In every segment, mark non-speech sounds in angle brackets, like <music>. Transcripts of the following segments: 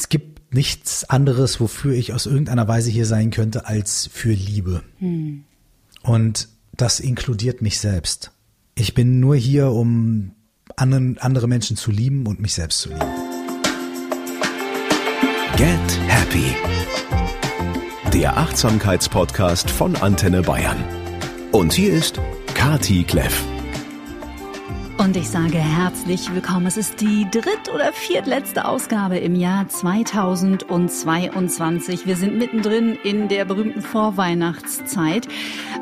es gibt nichts anderes, wofür ich aus irgendeiner Weise hier sein könnte, als für Liebe. Hm. Und das inkludiert mich selbst. Ich bin nur hier, um anderen, andere Menschen zu lieben und mich selbst zu lieben. Get Happy. Der Achtsamkeitspodcast von Antenne Bayern. Und hier ist Kati Kleff. Und ich sage herzlich willkommen. Es ist die dritt- oder viertletzte Ausgabe im Jahr 2022. Wir sind mittendrin in der berühmten Vorweihnachtszeit.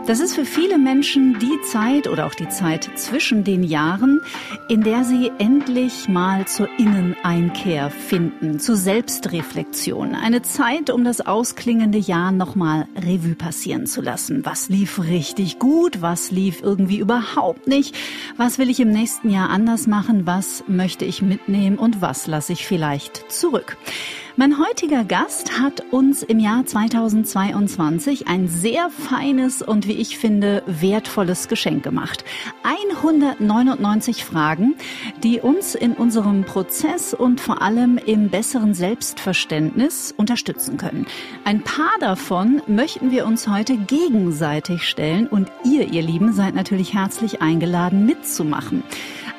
Das ist für viele Menschen die Zeit oder auch die Zeit zwischen den Jahren, in der sie endlich mal zur Inneneinkehr finden, zur Selbstreflexion. Eine Zeit, um das ausklingende Jahr nochmal Revue passieren zu lassen. Was lief richtig gut? Was lief irgendwie überhaupt nicht? Was will ich im nächsten Jahr anders machen? Was möchte ich mitnehmen und was lasse ich vielleicht zurück? Mein heutiger Gast hat uns im Jahr 2022 ein sehr feines und wie ich finde wertvolles Geschenk gemacht. 199 Fragen, die uns in unserem Prozess und vor allem im besseren Selbstverständnis unterstützen können. Ein paar davon möchten wir uns heute gegenseitig stellen und ihr, ihr Lieben, seid natürlich herzlich eingeladen mitzumachen.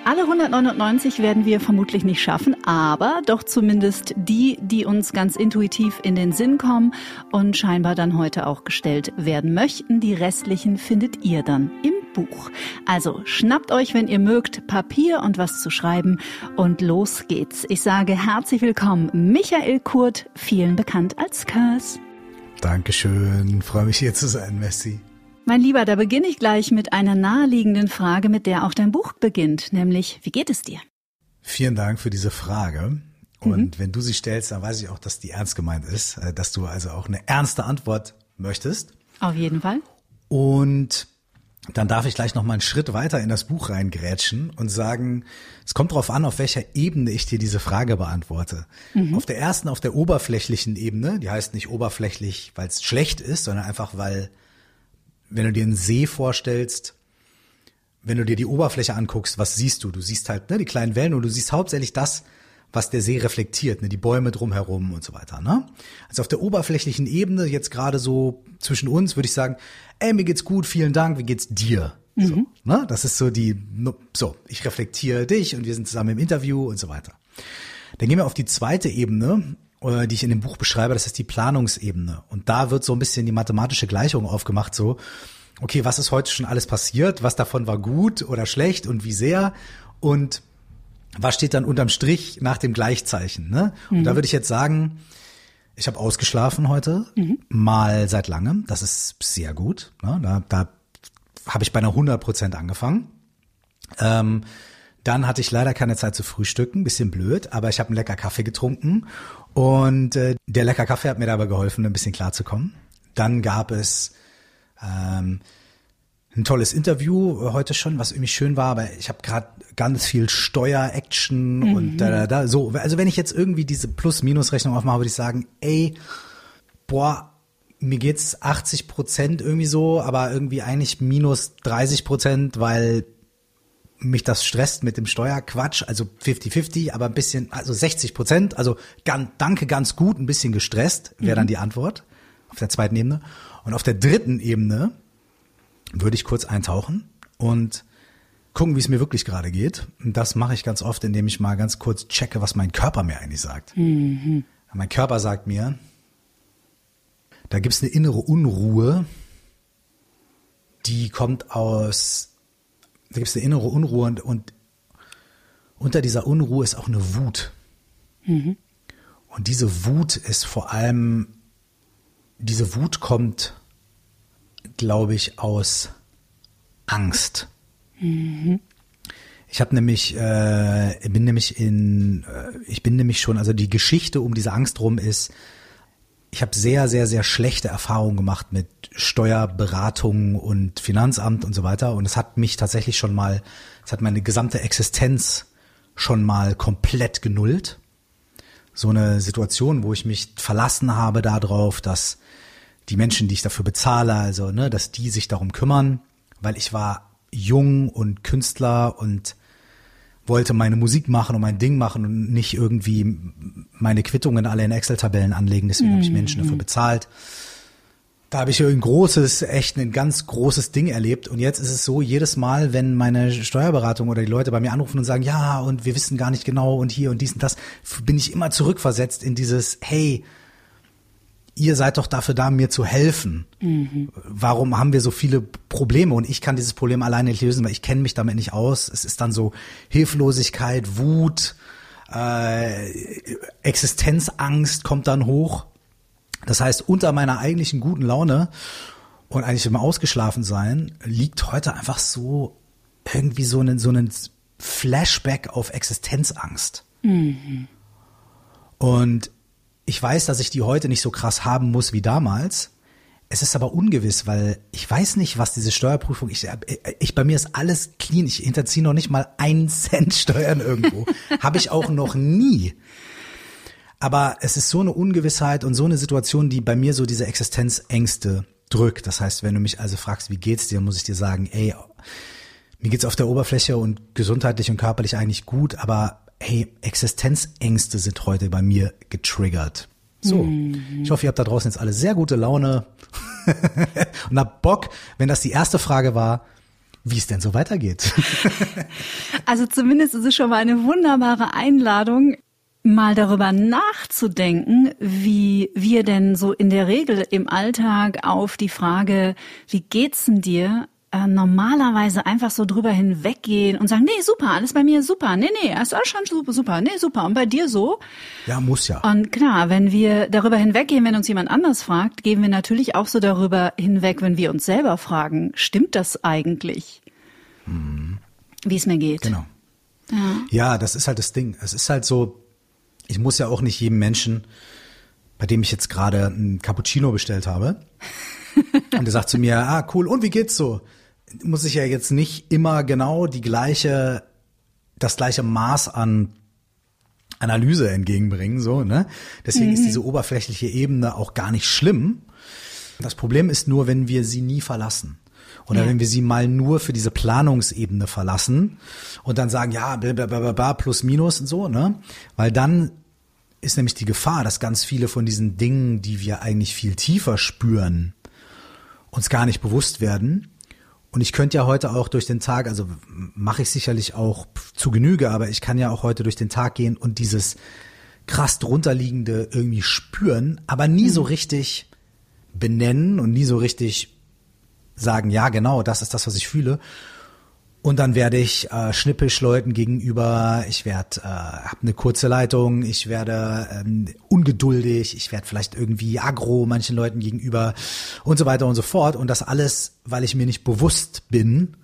Alle 199 werden wir vermutlich nicht schaffen, aber doch zumindest die, die uns ganz intuitiv in den Sinn kommen und scheinbar dann heute auch gestellt werden möchten. Die restlichen findet ihr dann im Buch. Also schnappt euch, wenn ihr mögt, Papier und was zu schreiben und los geht's. Ich sage herzlich willkommen, Michael Kurt, vielen bekannt als Curse. Dankeschön, freue mich hier zu sein, Messi. Mein Lieber, da beginne ich gleich mit einer naheliegenden Frage, mit der auch dein Buch beginnt, nämlich, wie geht es dir? Vielen Dank für diese Frage. Und mhm. wenn du sie stellst, dann weiß ich auch, dass die ernst gemeint ist, äh, dass du also auch eine ernste Antwort möchtest. Auf jeden Fall. Und dann darf ich gleich noch mal einen Schritt weiter in das Buch reingrätschen und sagen, es kommt darauf an, auf welcher Ebene ich dir diese Frage beantworte. Mhm. Auf der ersten, auf der oberflächlichen Ebene, die heißt nicht oberflächlich, weil es schlecht ist, sondern einfach, weil wenn du dir einen See vorstellst, wenn du dir die Oberfläche anguckst, was siehst du? Du siehst halt ne, die kleinen Wellen und du siehst hauptsächlich das, was der See reflektiert, ne, die Bäume drumherum und so weiter. Ne? Also auf der oberflächlichen Ebene, jetzt gerade so zwischen uns, würde ich sagen, ey, mir geht's gut, vielen Dank, wie geht's dir? Mhm. So, ne? Das ist so die, so, ich reflektiere dich und wir sind zusammen im Interview und so weiter. Dann gehen wir auf die zweite Ebene die ich in dem Buch beschreibe, das ist die Planungsebene. Und da wird so ein bisschen die mathematische Gleichung aufgemacht, so, okay, was ist heute schon alles passiert, was davon war gut oder schlecht und wie sehr und was steht dann unterm Strich nach dem Gleichzeichen. Ne? Und mhm. da würde ich jetzt sagen, ich habe ausgeschlafen heute, mhm. mal seit langem, das ist sehr gut. Ne? Da, da habe ich bei einer 100 Prozent angefangen. Ähm, dann hatte ich leider keine Zeit zu frühstücken, bisschen blöd, aber ich habe einen lecker Kaffee getrunken und äh, der lecker Kaffee hat mir dabei geholfen, ein bisschen klarzukommen. Dann gab es ähm, ein tolles Interview heute schon, was irgendwie schön war, aber ich habe gerade ganz viel Steuer-Action mhm. und da, da, da. So, also wenn ich jetzt irgendwie diese Plus-Minus-Rechnung aufmache, würde ich sagen, ey, boah, mir geht's 80 Prozent irgendwie so, aber irgendwie eigentlich minus 30 Prozent, weil mich das stresst mit dem Steuerquatsch, also 50-50, aber ein bisschen, also 60 Prozent, also ganz, danke ganz gut, ein bisschen gestresst, wäre dann mhm. die Antwort auf der zweiten Ebene. Und auf der dritten Ebene würde ich kurz eintauchen und gucken, wie es mir wirklich gerade geht. Und das mache ich ganz oft, indem ich mal ganz kurz checke, was mein Körper mir eigentlich sagt. Mhm. Mein Körper sagt mir, da gibt's eine innere Unruhe, die kommt aus da gibt es eine innere Unruhe und, und, unter dieser Unruhe ist auch eine Wut. Mhm. Und diese Wut ist vor allem, diese Wut kommt, glaube ich, aus Angst. Mhm. Ich habe nämlich, äh, bin nämlich in, äh, ich bin nämlich schon, also die Geschichte um diese Angst rum ist, ich habe sehr, sehr, sehr schlechte Erfahrungen gemacht mit Steuerberatung und Finanzamt und so weiter. Und es hat mich tatsächlich schon mal, es hat meine gesamte Existenz schon mal komplett genullt. So eine Situation, wo ich mich verlassen habe darauf, dass die Menschen, die ich dafür bezahle, also, ne, dass die sich darum kümmern, weil ich war jung und Künstler und wollte meine Musik machen und mein Ding machen und nicht irgendwie meine Quittungen alle in Excel-Tabellen anlegen. Deswegen mhm. habe ich Menschen dafür bezahlt. Da habe ich ein großes, echt ein ganz großes Ding erlebt. Und jetzt ist es so, jedes Mal, wenn meine Steuerberatung oder die Leute bei mir anrufen und sagen, ja, und wir wissen gar nicht genau und hier und dies und das, bin ich immer zurückversetzt in dieses, hey, ihr seid doch dafür da, mir zu helfen. Mhm. Warum haben wir so viele Probleme? Und ich kann dieses Problem alleine nicht lösen, weil ich kenne mich damit nicht aus. Es ist dann so Hilflosigkeit, Wut, äh, Existenzangst kommt dann hoch. Das heißt, unter meiner eigentlichen guten Laune und eigentlich im Ausgeschlafen sein liegt heute einfach so irgendwie so ein so ein Flashback auf Existenzangst. Mhm. Und ich weiß, dass ich die heute nicht so krass haben muss wie damals. Es ist aber ungewiss, weil ich weiß nicht, was diese Steuerprüfung, ich, ich bei mir ist alles clean. Ich hinterziehe noch nicht mal einen <laughs> Cent Steuern irgendwo. Habe ich auch noch nie. Aber es ist so eine Ungewissheit und so eine Situation, die bei mir so diese Existenzängste drückt. Das heißt, wenn du mich also fragst, wie geht's dir, muss ich dir sagen, ey, mir geht's auf der Oberfläche und gesundheitlich und körperlich eigentlich gut, aber hey, Existenzängste sind heute bei mir getriggert. So, mhm. ich hoffe, ihr habt da draußen jetzt alle sehr gute Laune <laughs> und habt Bock, wenn das die erste Frage war, wie es denn so weitergeht. <laughs> also zumindest ist es schon mal eine wunderbare Einladung, mal darüber nachzudenken, wie wir denn so in der Regel im Alltag auf die Frage, wie geht's denn dir, äh, normalerweise einfach so drüber hinweggehen und sagen, nee, super, alles bei mir super, nee, nee, ist alles schon super, super, nee, super, und bei dir so? Ja, muss ja. Und klar, wenn wir darüber hinweggehen, wenn uns jemand anders fragt, gehen wir natürlich auch so darüber hinweg, wenn wir uns selber fragen, stimmt das eigentlich? Mhm. Wie es mir geht. Genau. Ja. ja, das ist halt das Ding. Es ist halt so, ich muss ja auch nicht jedem Menschen, bei dem ich jetzt gerade ein Cappuccino bestellt habe, <laughs> und der sagt zu mir, ah, cool, und wie geht's so? Muss ich ja jetzt nicht immer genau die gleiche, das gleiche Maß an Analyse entgegenbringen, so, ne? Deswegen mhm. ist diese oberflächliche Ebene auch gar nicht schlimm. Das Problem ist nur, wenn wir sie nie verlassen. Oder ja. wenn wir sie mal nur für diese Planungsebene verlassen und dann sagen, ja, blablabla, plus minus und so, ne? Weil dann ist nämlich die Gefahr, dass ganz viele von diesen Dingen, die wir eigentlich viel tiefer spüren, uns gar nicht bewusst werden. Und ich könnte ja heute auch durch den Tag, also mache ich sicherlich auch zu Genüge, aber ich kann ja auch heute durch den Tag gehen und dieses krass drunterliegende irgendwie spüren, aber nie so mhm. richtig benennen und nie so richtig sagen, ja, genau, das ist das, was ich fühle. Und dann werde ich äh, schnippisch Leuten gegenüber, ich werde, äh, habe eine kurze Leitung, ich werde ähm, ungeduldig, ich werde vielleicht irgendwie aggro manchen Leuten gegenüber und so weiter und so fort. Und das alles, weil ich mir nicht bewusst bin,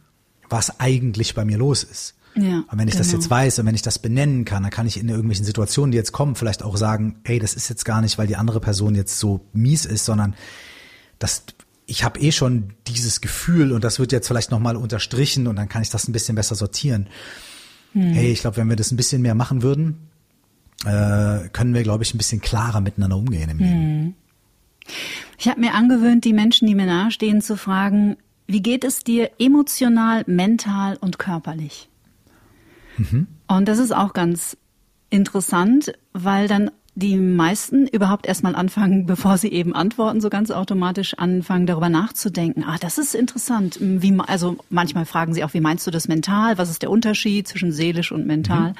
was eigentlich bei mir los ist. Ja, und wenn ich genau. das jetzt weiß und wenn ich das benennen kann, dann kann ich in irgendwelchen Situationen, die jetzt kommen, vielleicht auch sagen, hey, das ist jetzt gar nicht, weil die andere Person jetzt so mies ist, sondern das ich habe eh schon dieses Gefühl und das wird jetzt vielleicht nochmal unterstrichen und dann kann ich das ein bisschen besser sortieren. Hm. Hey, ich glaube, wenn wir das ein bisschen mehr machen würden, äh, können wir, glaube ich, ein bisschen klarer miteinander umgehen im Leben. Hm. Ich habe mir angewöhnt, die Menschen, die mir nahestehen, zu fragen, wie geht es dir emotional, mental und körperlich? Mhm. Und das ist auch ganz interessant, weil dann die meisten überhaupt erstmal anfangen, <laughs> bevor sie eben antworten, so ganz automatisch anfangen, darüber nachzudenken. Ah, das ist interessant. Wie, also manchmal fragen sie auch, wie meinst du das mental? Was ist der Unterschied zwischen seelisch und mental? Mhm.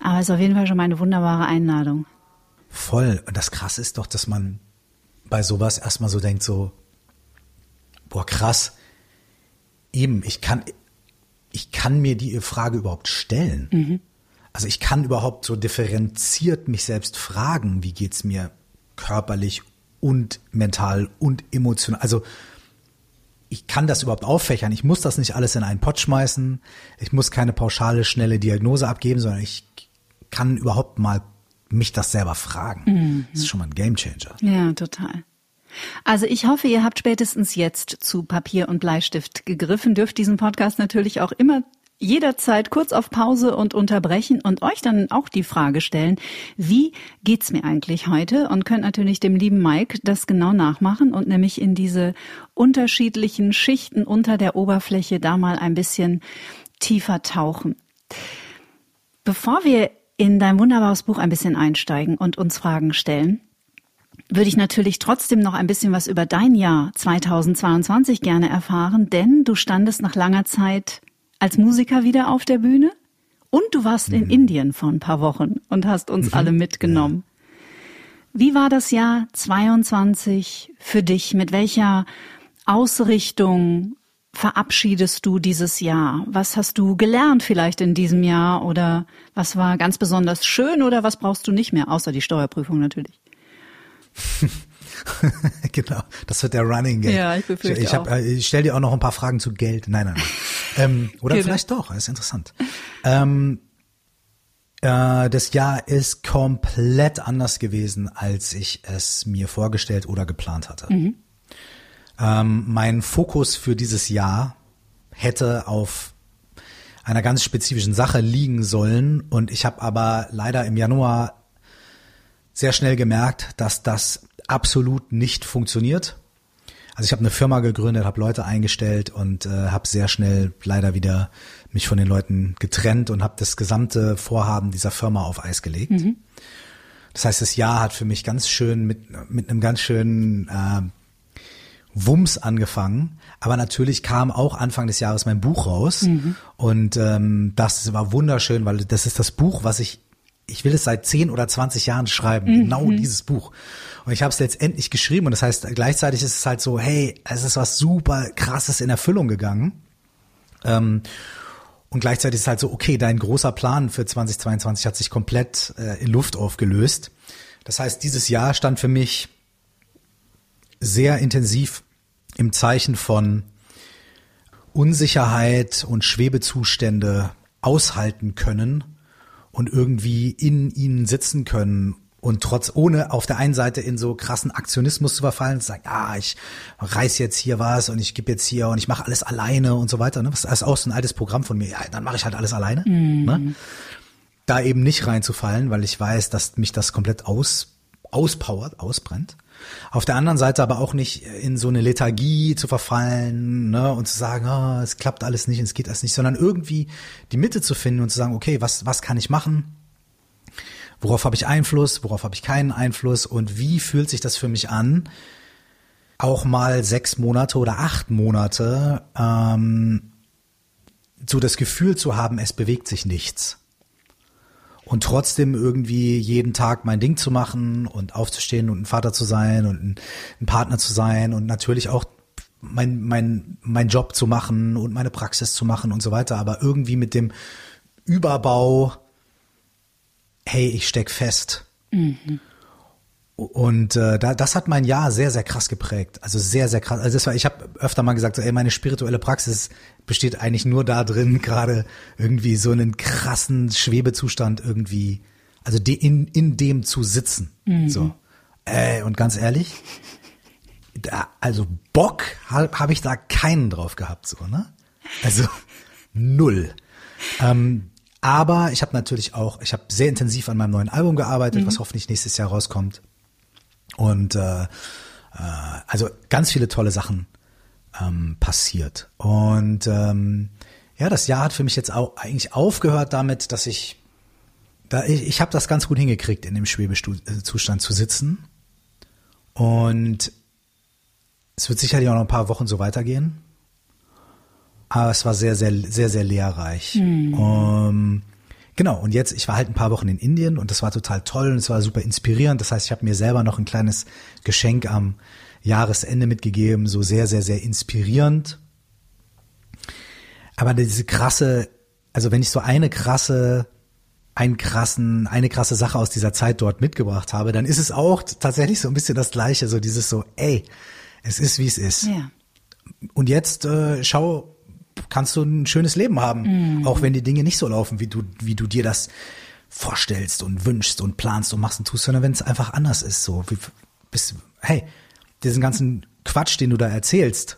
Aber es ist auf jeden Fall schon mal eine wunderbare Einladung. Voll. Und das Krasse ist doch, dass man bei sowas erstmal so denkt, so, boah, krass. Eben, ich kann, ich kann mir die Frage überhaupt stellen. Mhm. Also ich kann überhaupt so differenziert mich selbst fragen, wie geht's mir körperlich und mental und emotional. Also ich kann das überhaupt auffächern. Ich muss das nicht alles in einen Pott schmeißen. Ich muss keine pauschale, schnelle Diagnose abgeben, sondern ich kann überhaupt mal mich das selber fragen. Mhm. Das ist schon mal ein Gamechanger. Ja, total. Also ich hoffe, ihr habt spätestens jetzt zu Papier und Bleistift gegriffen, dürft diesen Podcast natürlich auch immer jederzeit kurz auf Pause und unterbrechen und euch dann auch die Frage stellen, wie geht's mir eigentlich heute? Und könnt natürlich dem lieben Mike das genau nachmachen und nämlich in diese unterschiedlichen Schichten unter der Oberfläche da mal ein bisschen tiefer tauchen. Bevor wir in dein wunderbares Buch ein bisschen einsteigen und uns Fragen stellen, würde ich natürlich trotzdem noch ein bisschen was über dein Jahr 2022 gerne erfahren, denn du standest nach langer Zeit als Musiker wieder auf der Bühne und du warst mhm. in Indien vor ein paar Wochen und hast uns mhm. alle mitgenommen. Wie war das Jahr 22 für dich? Mit welcher Ausrichtung verabschiedest du dieses Jahr? Was hast du gelernt vielleicht in diesem Jahr oder was war ganz besonders schön oder was brauchst du nicht mehr, außer die Steuerprüfung natürlich? <laughs> <laughs> genau, das wird der Running Gag. Ja, ich befürchte Ich, ich, hab, ich stelle dir auch noch ein paar Fragen zu Geld. Nein, nein, nein. <laughs> ähm, oder genau. vielleicht doch, das ist interessant. Ähm, äh, das Jahr ist komplett anders gewesen, als ich es mir vorgestellt oder geplant hatte. Mhm. Ähm, mein Fokus für dieses Jahr hätte auf einer ganz spezifischen Sache liegen sollen und ich habe aber leider im Januar sehr schnell gemerkt, dass das absolut nicht funktioniert. Also ich habe eine Firma gegründet, habe Leute eingestellt und äh, habe sehr schnell leider wieder mich von den Leuten getrennt und habe das gesamte Vorhaben dieser Firma auf Eis gelegt. Mhm. Das heißt, das Jahr hat für mich ganz schön mit mit einem ganz schönen äh, Wumms angefangen. Aber natürlich kam auch Anfang des Jahres mein Buch raus mhm. und ähm, das war wunderschön, weil das ist das Buch, was ich ich will es seit 10 oder 20 Jahren schreiben, mhm. genau dieses Buch. Und ich habe es letztendlich geschrieben und das heißt, gleichzeitig ist es halt so, hey, es ist was super krasses in Erfüllung gegangen. Ähm, und gleichzeitig ist es halt so, okay, dein großer Plan für 2022 hat sich komplett äh, in Luft aufgelöst. Das heißt, dieses Jahr stand für mich sehr intensiv im Zeichen von Unsicherheit und Schwebezustände aushalten können und irgendwie in ihnen sitzen können und trotz ohne auf der einen Seite in so krassen Aktionismus zu verfallen zu sagen, ah, ich reiß jetzt hier was und ich gebe jetzt hier und ich mache alles alleine und so weiter. Ne? Das ist auch so ein altes Programm von mir. Ja, dann mache ich halt alles alleine. Mhm. Ne? Da eben nicht reinzufallen, weil ich weiß, dass mich das komplett aus auspowert, ausbrennt. Auf der anderen Seite aber auch nicht in so eine Lethargie zu verfallen ne, und zu sagen, oh, es klappt alles nicht, es geht alles nicht, sondern irgendwie die Mitte zu finden und zu sagen, okay, was, was kann ich machen? Worauf habe ich Einfluss? Worauf habe ich keinen Einfluss? Und wie fühlt sich das für mich an? Auch mal sechs Monate oder acht Monate ähm, so das Gefühl zu haben, es bewegt sich nichts und trotzdem irgendwie jeden Tag mein Ding zu machen und aufzustehen und ein Vater zu sein und ein, ein Partner zu sein und natürlich auch mein, mein, mein Job zu machen und meine Praxis zu machen und so weiter, aber irgendwie mit dem Überbau, hey, ich steck fest. Mhm. Und äh, da, das hat mein Jahr sehr, sehr krass geprägt. Also sehr, sehr krass. Also das war, ich habe öfter mal gesagt, so, ey, meine spirituelle Praxis besteht eigentlich nur da drin, <laughs> gerade irgendwie so einen krassen Schwebezustand irgendwie, also de, in, in dem zu sitzen. Mhm. So. Äh, und ganz ehrlich, da, also Bock habe hab ich da keinen drauf gehabt, so, ne? Also <laughs> null. Ähm, aber ich habe natürlich auch, ich habe sehr intensiv an meinem neuen Album gearbeitet, mhm. was hoffentlich nächstes Jahr rauskommt. Und äh, äh, also ganz viele tolle Sachen ähm, passiert. Und ähm, ja, das Jahr hat für mich jetzt auch eigentlich aufgehört damit, dass ich da ich, ich habe das ganz gut hingekriegt, in dem Schwebezustand zu sitzen. Und es wird sicherlich auch noch ein paar Wochen so weitergehen. Aber es war sehr, sehr, sehr, sehr lehrreich. Mhm. Um, Genau, und jetzt, ich war halt ein paar Wochen in Indien und das war total toll und es war super inspirierend. Das heißt, ich habe mir selber noch ein kleines Geschenk am Jahresende mitgegeben, so sehr, sehr, sehr inspirierend. Aber diese krasse, also wenn ich so eine krasse, einen krassen, eine krasse Sache aus dieser Zeit dort mitgebracht habe, dann ist es auch tatsächlich so ein bisschen das Gleiche, so dieses so, ey, es ist wie es ist. Ja. Und jetzt äh, schau kannst du ein schönes Leben haben, mhm. auch wenn die Dinge nicht so laufen, wie du, wie du dir das vorstellst und wünschst und planst und machst und tust, sondern wenn es einfach anders ist, so wie bist, hey, diesen ganzen Quatsch, den du da erzählst,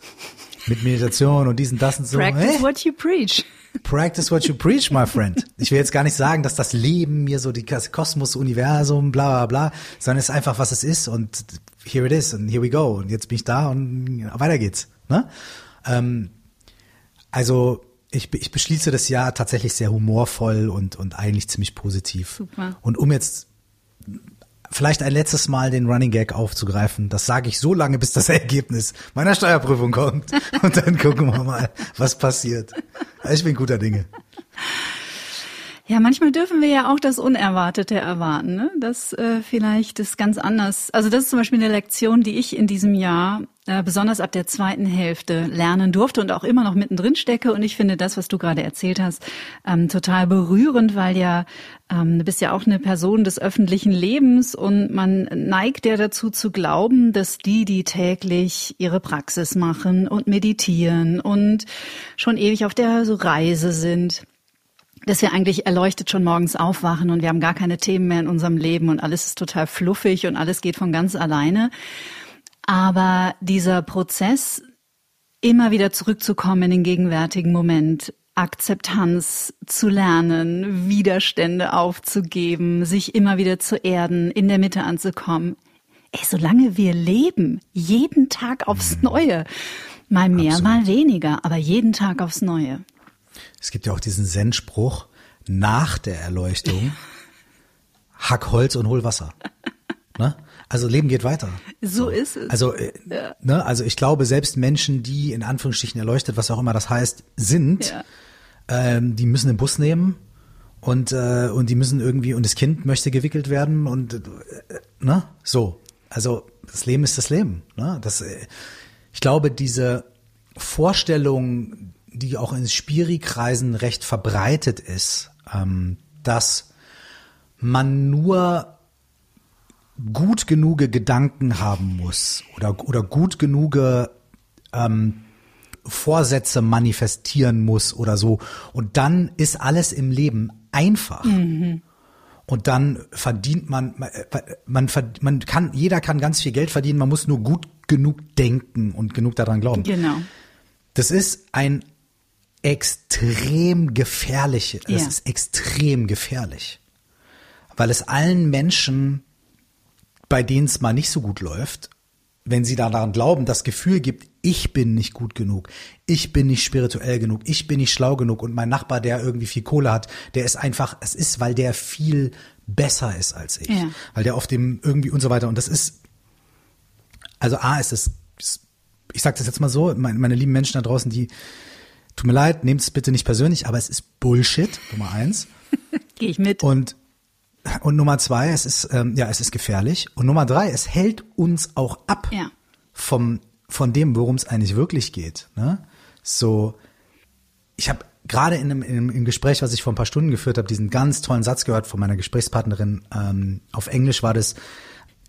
mit Meditation und diesen, das und so. Practice hey, what you preach. Practice what you preach, my friend. Ich will jetzt gar nicht sagen, dass das Leben mir so die Kosmos, Universum, bla bla bla, sondern es ist einfach, was es ist und here it is und here we go und jetzt bin ich da und weiter geht's. Ne? Ähm, also ich, ich beschließe das Jahr tatsächlich sehr humorvoll und, und eigentlich ziemlich positiv. Super. Und um jetzt vielleicht ein letztes Mal den Running Gag aufzugreifen, das sage ich so lange, bis das <laughs> Ergebnis meiner Steuerprüfung kommt. <laughs> Und dann gucken wir mal, was passiert. Ich bin guter Dinge. Ja, manchmal dürfen wir ja auch das Unerwartete erwarten, ne? dass äh, vielleicht das ganz anders. Also das ist zum Beispiel eine Lektion, die ich in diesem Jahr äh, besonders ab der zweiten Hälfte lernen durfte und auch immer noch mittendrin stecke. Und ich finde das, was du gerade erzählt hast, ähm, total berührend, weil ja ähm, du bist ja auch eine Person des öffentlichen Lebens und man neigt ja dazu zu glauben, dass die, die täglich ihre Praxis machen und meditieren und schon ewig auf der Reise sind, dass wir eigentlich erleuchtet schon morgens aufwachen und wir haben gar keine Themen mehr in unserem Leben und alles ist total fluffig und alles geht von ganz alleine. Aber dieser Prozess, immer wieder zurückzukommen in den gegenwärtigen Moment, Akzeptanz zu lernen, Widerstände aufzugeben, sich immer wieder zu erden, in der Mitte anzukommen. Ey, solange wir leben, jeden Tag aufs mhm. Neue. Mal mehr, Absolut. mal weniger, aber jeden Tag aufs Neue. Es gibt ja auch diesen Zen-Spruch, nach der Erleuchtung, <laughs> hack Holz und hol Wasser. Ne? Also Leben geht weiter. So, so. ist es. Also, äh, ja. ne, also ich glaube, selbst Menschen, die in Anführungsstrichen erleuchtet, was auch immer das heißt, sind, ja. ähm, die müssen den Bus nehmen und äh, und die müssen irgendwie und das Kind möchte gewickelt werden und äh, ne, so. Also das Leben ist das Leben. Ne? Das, äh, ich glaube, diese Vorstellung, die auch in Spiri-Kreisen recht verbreitet ist, ähm, dass man nur gut genug Gedanken haben muss oder, oder gut genug ähm, Vorsätze manifestieren muss oder so. Und dann ist alles im Leben einfach. Mhm. Und dann verdient man, man, man kann, jeder kann ganz viel Geld verdienen, man muss nur gut genug denken und genug daran glauben. Genau. Das ist ein extrem gefährliche, das ja. ist extrem gefährlich. Weil es allen Menschen, bei denen es mal nicht so gut läuft, wenn sie daran glauben, das Gefühl gibt, ich bin nicht gut genug, ich bin nicht spirituell genug, ich bin nicht schlau genug und mein Nachbar, der irgendwie viel Kohle hat, der ist einfach, es ist, weil der viel besser ist als ich, ja. weil der auf dem irgendwie und so weiter und das ist, also A ist es, ich sag das jetzt mal so, meine, meine lieben Menschen da draußen, die Tut mir leid, nehmt es bitte nicht persönlich, aber es ist Bullshit, Nummer eins. <laughs> Gehe ich mit. Und, und Nummer zwei, es ist, ähm, ja, es ist gefährlich. Und Nummer drei, es hält uns auch ab ja. vom, von dem, worum es eigentlich wirklich geht. Ne? So, ich habe gerade in einem, in einem Gespräch, was ich vor ein paar Stunden geführt habe, diesen ganz tollen Satz gehört von meiner Gesprächspartnerin. Ähm, auf Englisch war das,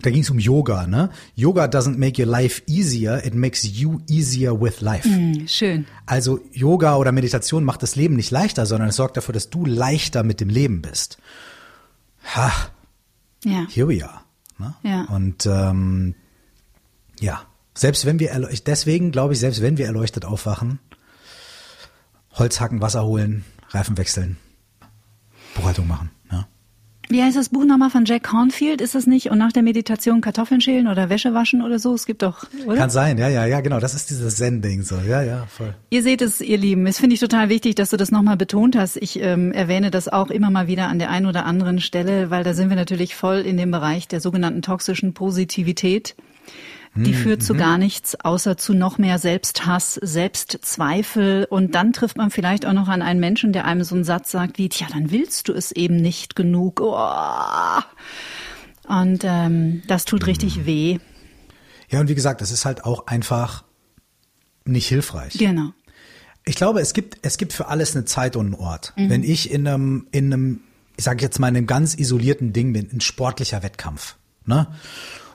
da ging es um Yoga, ne? Yoga doesn't make your life easier, it makes you easier with life. Mm, schön. Also Yoga oder Meditation macht das Leben nicht leichter, sondern es sorgt dafür, dass du leichter mit dem Leben bist. Ha. Ja. Here we are. Ne? Ja. Und ähm, ja, selbst wenn wir erleuchtet, deswegen glaube ich, selbst wenn wir erleuchtet aufwachen, Holz hacken, Wasser holen, Reifen wechseln, Buchhaltung machen. Wie heißt das Buch nochmal von Jack Hornfield? Ist das nicht? Und nach der Meditation Kartoffeln schälen oder Wäsche waschen oder so? Es gibt doch, oder? Kann sein, ja, ja, ja, genau. Das ist dieses Zen-Ding so. Ja, ja, voll. Ihr seht es, ihr Lieben. Es finde ich total wichtig, dass du das nochmal betont hast. Ich ähm, erwähne das auch immer mal wieder an der einen oder anderen Stelle, weil da sind wir natürlich voll in dem Bereich der sogenannten toxischen Positivität. Die hm, führt zu mhm. gar nichts, außer zu noch mehr Selbsthass, Selbstzweifel. Und dann trifft man vielleicht auch noch an einen Menschen, der einem so einen Satz sagt wie, tja, dann willst du es eben nicht genug. Oh. Und ähm, das tut richtig mhm. weh. Ja, und wie gesagt, das ist halt auch einfach nicht hilfreich. Genau. Ich glaube, es gibt, es gibt für alles eine Zeit und einen Ort. Mhm. Wenn ich in einem, in einem, ich sage jetzt mal, in einem ganz isolierten Ding bin, ein sportlicher Wettkampf, ne?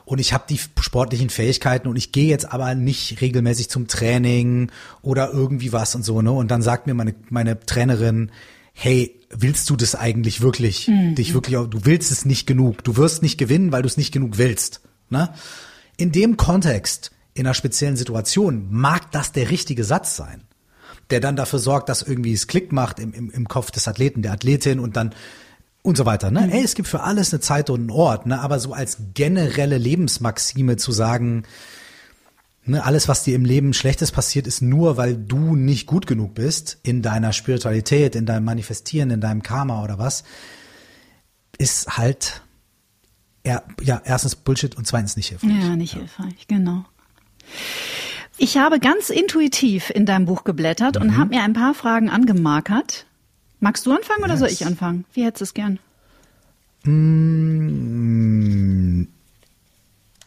Und ich habe die sportlichen Fähigkeiten und ich gehe jetzt aber nicht regelmäßig zum Training oder irgendwie was und so, ne? Und dann sagt mir meine, meine Trainerin, hey, willst du das eigentlich wirklich? Mhm. Dich wirklich, du willst es nicht genug. Du wirst nicht gewinnen, weil du es nicht genug willst. Ne? In dem Kontext, in einer speziellen Situation, mag das der richtige Satz sein, der dann dafür sorgt, dass irgendwie es Klick macht im, im, im Kopf des Athleten, der Athletin und dann und so weiter. Ne? Mhm. Ey, es gibt für alles eine Zeit und einen Ort, ne? aber so als generelle Lebensmaxime zu sagen, Ne, alles, was dir im Leben Schlechtes passiert, ist nur, weil du nicht gut genug bist in deiner Spiritualität, in deinem Manifestieren, in deinem Karma oder was, ist halt ja, ja erstens Bullshit und zweitens nicht hilfreich. Ja, nicht ja. hilfreich, genau. Ich habe ganz intuitiv in deinem Buch geblättert mhm. und habe mir ein paar Fragen angemarkert. Magst du anfangen oder soll ich anfangen? Wie hättest du es gern? Mm,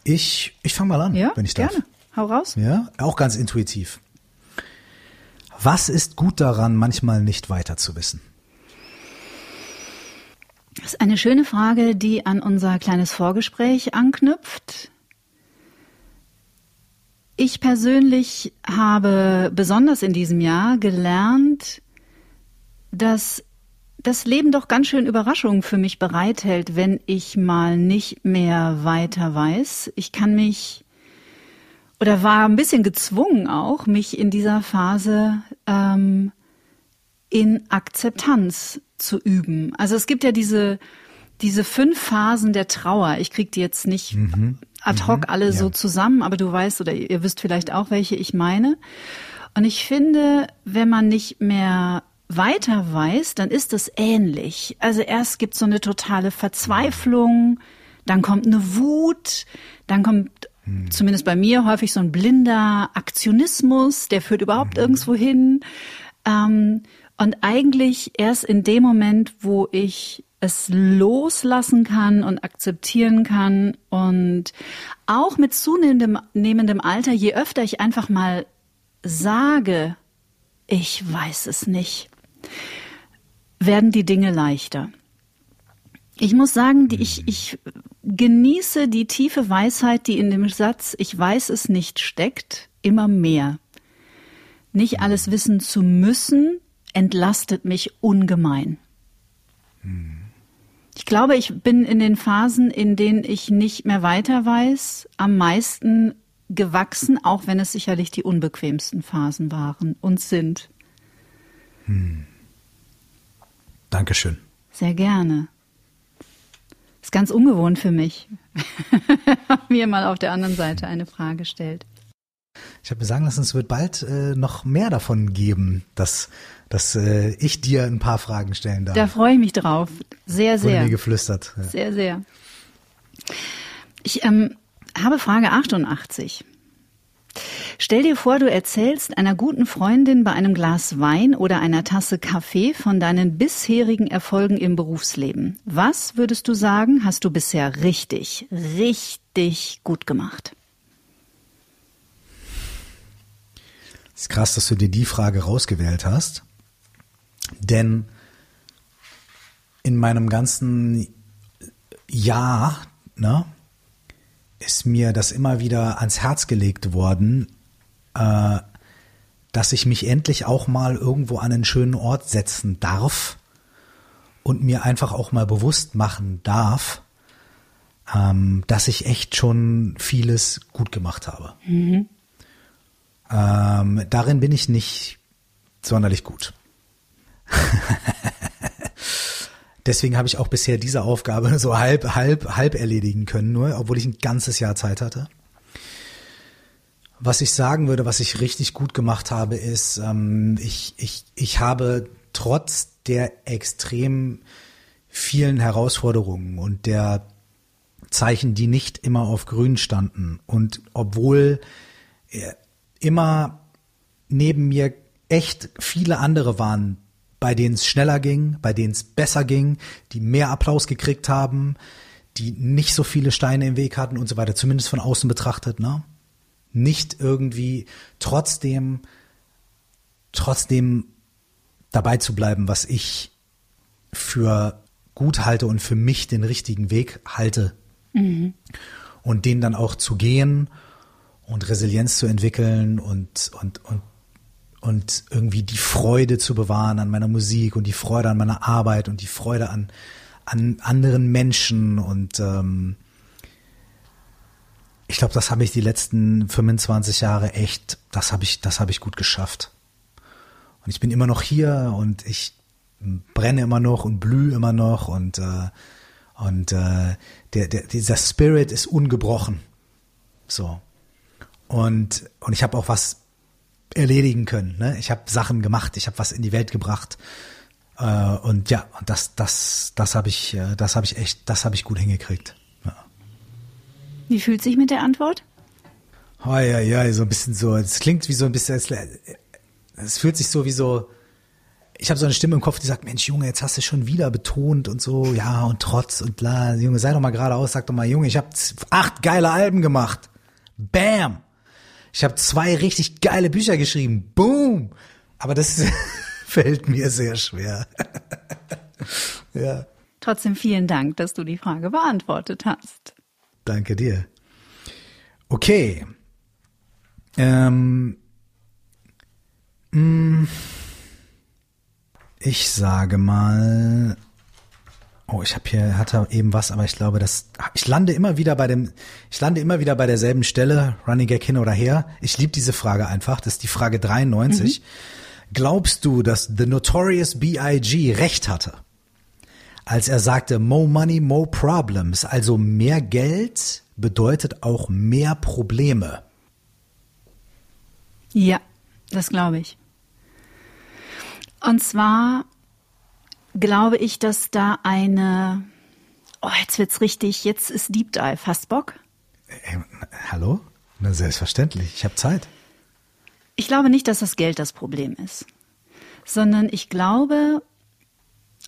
ich ich fange mal an, ja, wenn ich darf. Gerne. Hau raus. Ja, auch ganz intuitiv. Was ist gut daran, manchmal nicht weiter zu wissen? Das ist eine schöne Frage, die an unser kleines Vorgespräch anknüpft. Ich persönlich habe besonders in diesem Jahr gelernt, dass das Leben doch ganz schön Überraschungen für mich bereithält, wenn ich mal nicht mehr weiter weiß. Ich kann mich oder war ein bisschen gezwungen auch, mich in dieser Phase ähm, in Akzeptanz zu üben. Also es gibt ja diese diese fünf Phasen der Trauer. Ich krieg die jetzt nicht mhm. ad hoc mhm. alle ja. so zusammen, aber du weißt oder ihr wisst vielleicht auch, welche ich meine. Und ich finde, wenn man nicht mehr weiter weiß, dann ist es ähnlich. Also erst gibt es so eine totale Verzweiflung, dann kommt eine Wut, dann kommt hm. Zumindest bei mir häufig so ein blinder Aktionismus, der führt überhaupt hm. irgendwo hin. Ähm, und eigentlich erst in dem Moment, wo ich es loslassen kann und akzeptieren kann und auch mit zunehmendem Alter, je öfter ich einfach mal sage, ich weiß es nicht, werden die Dinge leichter. Ich muss sagen, die, ich, ich genieße die tiefe Weisheit, die in dem Satz Ich weiß es nicht steckt, immer mehr. Nicht alles wissen zu müssen, entlastet mich ungemein. Ich glaube, ich bin in den Phasen, in denen ich nicht mehr weiter weiß, am meisten gewachsen, auch wenn es sicherlich die unbequemsten Phasen waren und sind. Hm. Dankeschön. Sehr gerne. Ist ganz ungewohnt für mich, <laughs> mir mal auf der anderen Seite eine Frage stellt. Ich habe mir sagen lassen, es wird bald äh, noch mehr davon geben, dass, dass äh, ich dir ein paar Fragen stellen darf. Da freue ich mich drauf. Sehr, sehr. Wurde mir geflüstert. Ja. Sehr, sehr. Ich ähm, habe Frage 88. Stell dir vor, du erzählst einer guten Freundin bei einem Glas Wein oder einer Tasse Kaffee von deinen bisherigen Erfolgen im Berufsleben. Was würdest du sagen, hast du bisher richtig, richtig gut gemacht? ist krass, dass du dir die Frage rausgewählt hast. Denn in meinem ganzen Jahr, ne, ist mir das immer wieder ans Herz gelegt worden, äh, dass ich mich endlich auch mal irgendwo an einen schönen Ort setzen darf und mir einfach auch mal bewusst machen darf, ähm, dass ich echt schon vieles gut gemacht habe. Mhm. Ähm, darin bin ich nicht sonderlich gut. <laughs> Deswegen habe ich auch bisher diese Aufgabe <laughs> so halb, halb, halb erledigen können, nur, obwohl ich ein ganzes Jahr Zeit hatte. Was ich sagen würde, was ich richtig gut gemacht habe, ist, ähm, ich, ich, ich habe trotz der extrem vielen Herausforderungen und der Zeichen, die nicht immer auf grün standen und obwohl äh, immer neben mir echt viele andere waren, bei denen es schneller ging, bei denen es besser ging, die mehr Applaus gekriegt haben, die nicht so viele Steine im Weg hatten und so weiter, zumindest von außen betrachtet, ne? Nicht irgendwie trotzdem, trotzdem dabei zu bleiben, was ich für gut halte und für mich den richtigen Weg halte. Mhm. Und den dann auch zu gehen und Resilienz zu entwickeln und, und, und und irgendwie die Freude zu bewahren an meiner Musik und die Freude an meiner Arbeit und die Freude an, an anderen Menschen und ähm, ich glaube, das habe ich die letzten 25 Jahre echt, das habe ich, das habe ich gut geschafft. Und ich bin immer noch hier und ich brenne immer noch und blühe immer noch und äh, und äh, der, der, dieser Spirit ist ungebrochen. So. Und, und ich habe auch was erledigen können. Ne? Ich habe Sachen gemacht, ich habe was in die Welt gebracht. Äh, und ja, und das, das, das habe ich, äh, das habe ich echt, das habe ich gut hingekriegt. Wie fühlt sich mit der Antwort? Oh, ja, ja, so ein bisschen so. Es klingt wie so ein bisschen. Es fühlt sich so wie so. Ich habe so eine Stimme im Kopf, die sagt: Mensch, Junge, jetzt hast du schon wieder betont und so, ja und trotz und bla. Junge, sei doch mal geradeaus, sag doch mal, Junge, ich habe acht geile Alben gemacht. Bam. Ich habe zwei richtig geile Bücher geschrieben. Boom. Aber das <laughs> fällt mir sehr schwer. <laughs> ja. Trotzdem vielen Dank, dass du die Frage beantwortet hast. Danke dir. Okay. Ähm, mm, ich sage mal, Oh, ich habe hier hatte eben was, aber ich glaube, dass ich lande immer wieder bei dem, ich lande immer wieder bei derselben Stelle, Running Gag hin oder her. Ich liebe diese Frage einfach. Das ist die Frage 93. Mhm. Glaubst du, dass The Notorious B.I.G. recht hatte, als er sagte, more money, more problems, also mehr Geld bedeutet auch mehr Probleme? Ja, das glaube ich. Und zwar glaube ich, dass da eine, oh, jetzt wird's richtig, jetzt ist Deep Dive. Hast Bock? Äh, hallo? Na, selbstverständlich. Ich habe Zeit. Ich glaube nicht, dass das Geld das Problem ist, sondern ich glaube,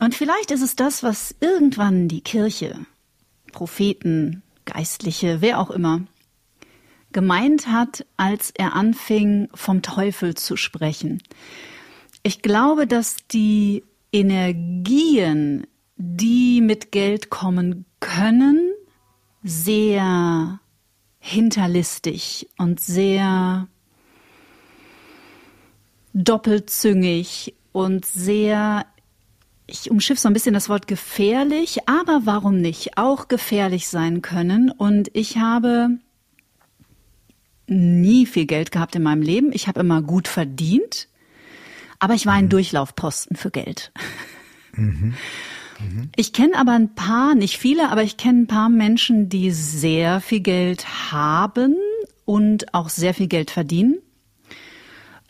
und vielleicht ist es das, was irgendwann die Kirche, Propheten, Geistliche, wer auch immer, gemeint hat, als er anfing, vom Teufel zu sprechen. Ich glaube, dass die Energien, die mit Geld kommen können, sehr hinterlistig und sehr doppelzüngig und sehr, ich umschiff so ein bisschen das Wort gefährlich, aber warum nicht, auch gefährlich sein können. Und ich habe nie viel Geld gehabt in meinem Leben. Ich habe immer gut verdient. Aber ich war ein mhm. Durchlaufposten für Geld. <laughs> Mhm. Mhm. Ich kenne aber ein paar, nicht viele, aber ich kenne ein paar Menschen, die sehr viel Geld haben und auch sehr viel Geld verdienen.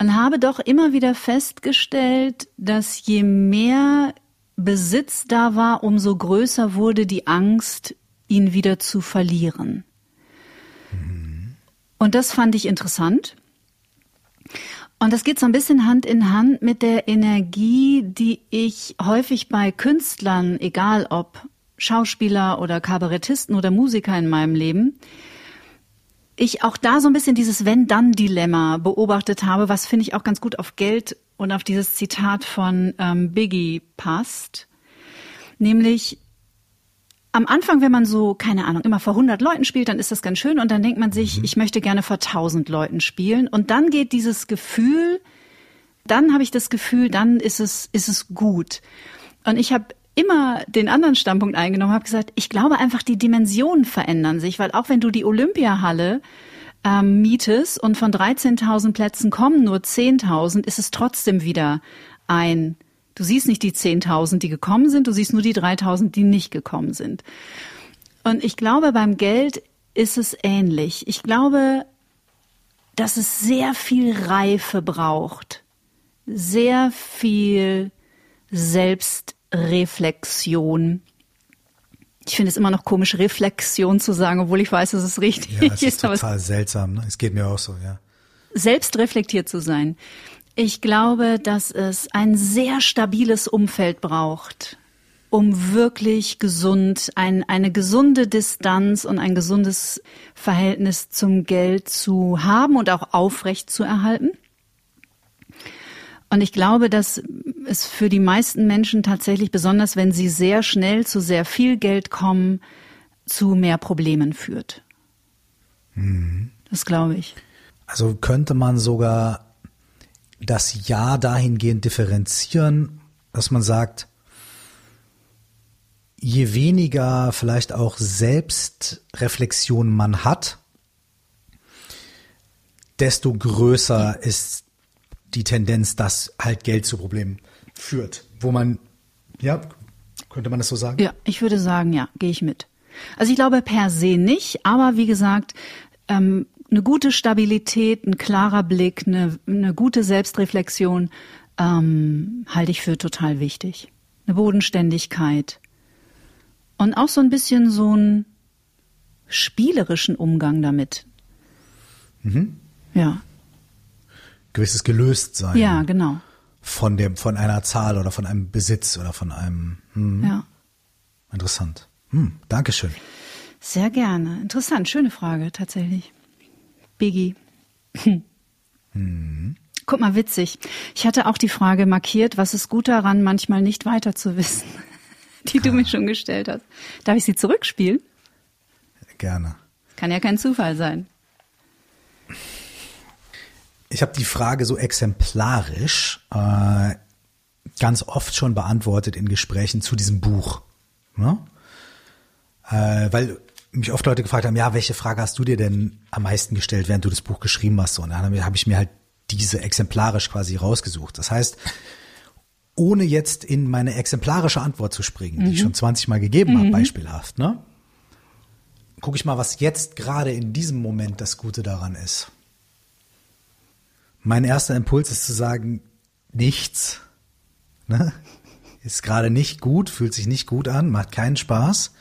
Und habe doch immer wieder festgestellt, dass je mehr Besitz da war, umso größer wurde die Angst, ihn wieder zu verlieren. Mhm. Und das fand ich interessant. Und das geht so ein bisschen Hand in Hand mit der Energie, die ich häufig bei Künstlern, egal ob Schauspieler oder Kabarettisten oder Musiker in meinem Leben, ich auch da so ein bisschen dieses Wenn-Dann-Dilemma beobachtet habe, was finde ich auch ganz gut auf Geld und auf dieses Zitat von ähm, Biggie passt. Nämlich, am Anfang, wenn man so, keine Ahnung, immer vor 100 Leuten spielt, dann ist das ganz schön und dann denkt man sich, mhm. ich möchte gerne vor 1000 Leuten spielen und dann geht dieses Gefühl, dann habe ich das Gefühl, dann ist es, ist es gut. Und ich habe immer den anderen Standpunkt eingenommen, habe gesagt, ich glaube einfach, die Dimensionen verändern sich, weil auch wenn du die Olympiahalle ähm, mietest und von 13.000 Plätzen kommen nur 10.000, ist es trotzdem wieder ein Du siehst nicht die 10.000, die gekommen sind, du siehst nur die 3.000, die nicht gekommen sind. Und ich glaube, beim Geld ist es ähnlich. Ich glaube, dass es sehr viel Reife braucht, sehr viel Selbstreflexion. Ich finde es immer noch komisch, Reflexion zu sagen, obwohl ich weiß, dass es richtig ja, es ist. total seltsam. Ne? Es geht mir auch so, ja. Selbstreflektiert zu sein. Ich glaube, dass es ein sehr stabiles Umfeld braucht, um wirklich gesund, ein, eine gesunde Distanz und ein gesundes Verhältnis zum Geld zu haben und auch aufrecht zu erhalten. Und ich glaube, dass es für die meisten Menschen tatsächlich, besonders wenn sie sehr schnell zu sehr viel Geld kommen, zu mehr Problemen führt. Mhm. Das glaube ich. Also könnte man sogar das Ja dahingehend differenzieren, dass man sagt, je weniger vielleicht auch Selbstreflexion man hat, desto größer ist die Tendenz, dass halt Geld zu Problemen führt. Wo man, ja, könnte man das so sagen? Ja, ich würde sagen, ja, gehe ich mit. Also ich glaube per se nicht, aber wie gesagt, ähm, eine gute Stabilität, ein klarer Blick, eine, eine gute Selbstreflexion ähm, halte ich für total wichtig. Eine Bodenständigkeit. Und auch so ein bisschen so einen spielerischen Umgang damit. Mhm. Ja. Gewisses Gelöstsein. Ja, genau. Von dem, von einer Zahl oder von einem Besitz oder von einem. Hm. Ja. Interessant. Hm, Dankeschön. Sehr gerne. Interessant. Schöne Frage, tatsächlich. Biggie. Hm. Guck mal, witzig. Ich hatte auch die Frage markiert, was ist gut daran, manchmal nicht weiter zu wissen, <laughs> die du mir schon gestellt hast. Darf ich sie zurückspielen? Gerne. Kann ja kein Zufall sein. Ich habe die Frage so exemplarisch äh, ganz oft schon beantwortet in Gesprächen zu diesem Buch. Ne? Äh, weil mich oft Leute gefragt haben, ja, welche Frage hast du dir denn am meisten gestellt, während du das Buch geschrieben hast? Und dann habe ich mir halt diese exemplarisch quasi rausgesucht. Das heißt, ohne jetzt in meine exemplarische Antwort zu springen, die ich schon 20 Mal gegeben habe, beispielhaft, ne? Gucke ich mal, was jetzt gerade in diesem Moment das Gute daran ist. Mein erster Impuls ist zu sagen, nichts. Ne? Ist gerade nicht gut, fühlt sich nicht gut an, macht keinen Spaß.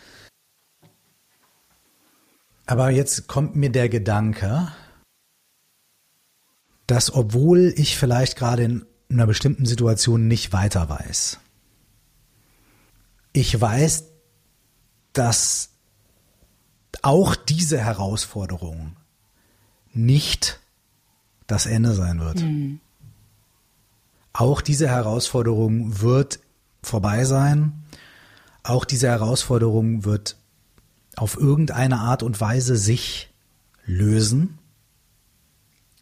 Aber jetzt kommt mir der Gedanke, dass obwohl ich vielleicht gerade in einer bestimmten Situation nicht weiter weiß, ich weiß, dass auch diese Herausforderung nicht das Ende sein wird. Mhm. Auch diese Herausforderung wird vorbei sein. Auch diese Herausforderung wird auf irgendeine Art und Weise sich lösen.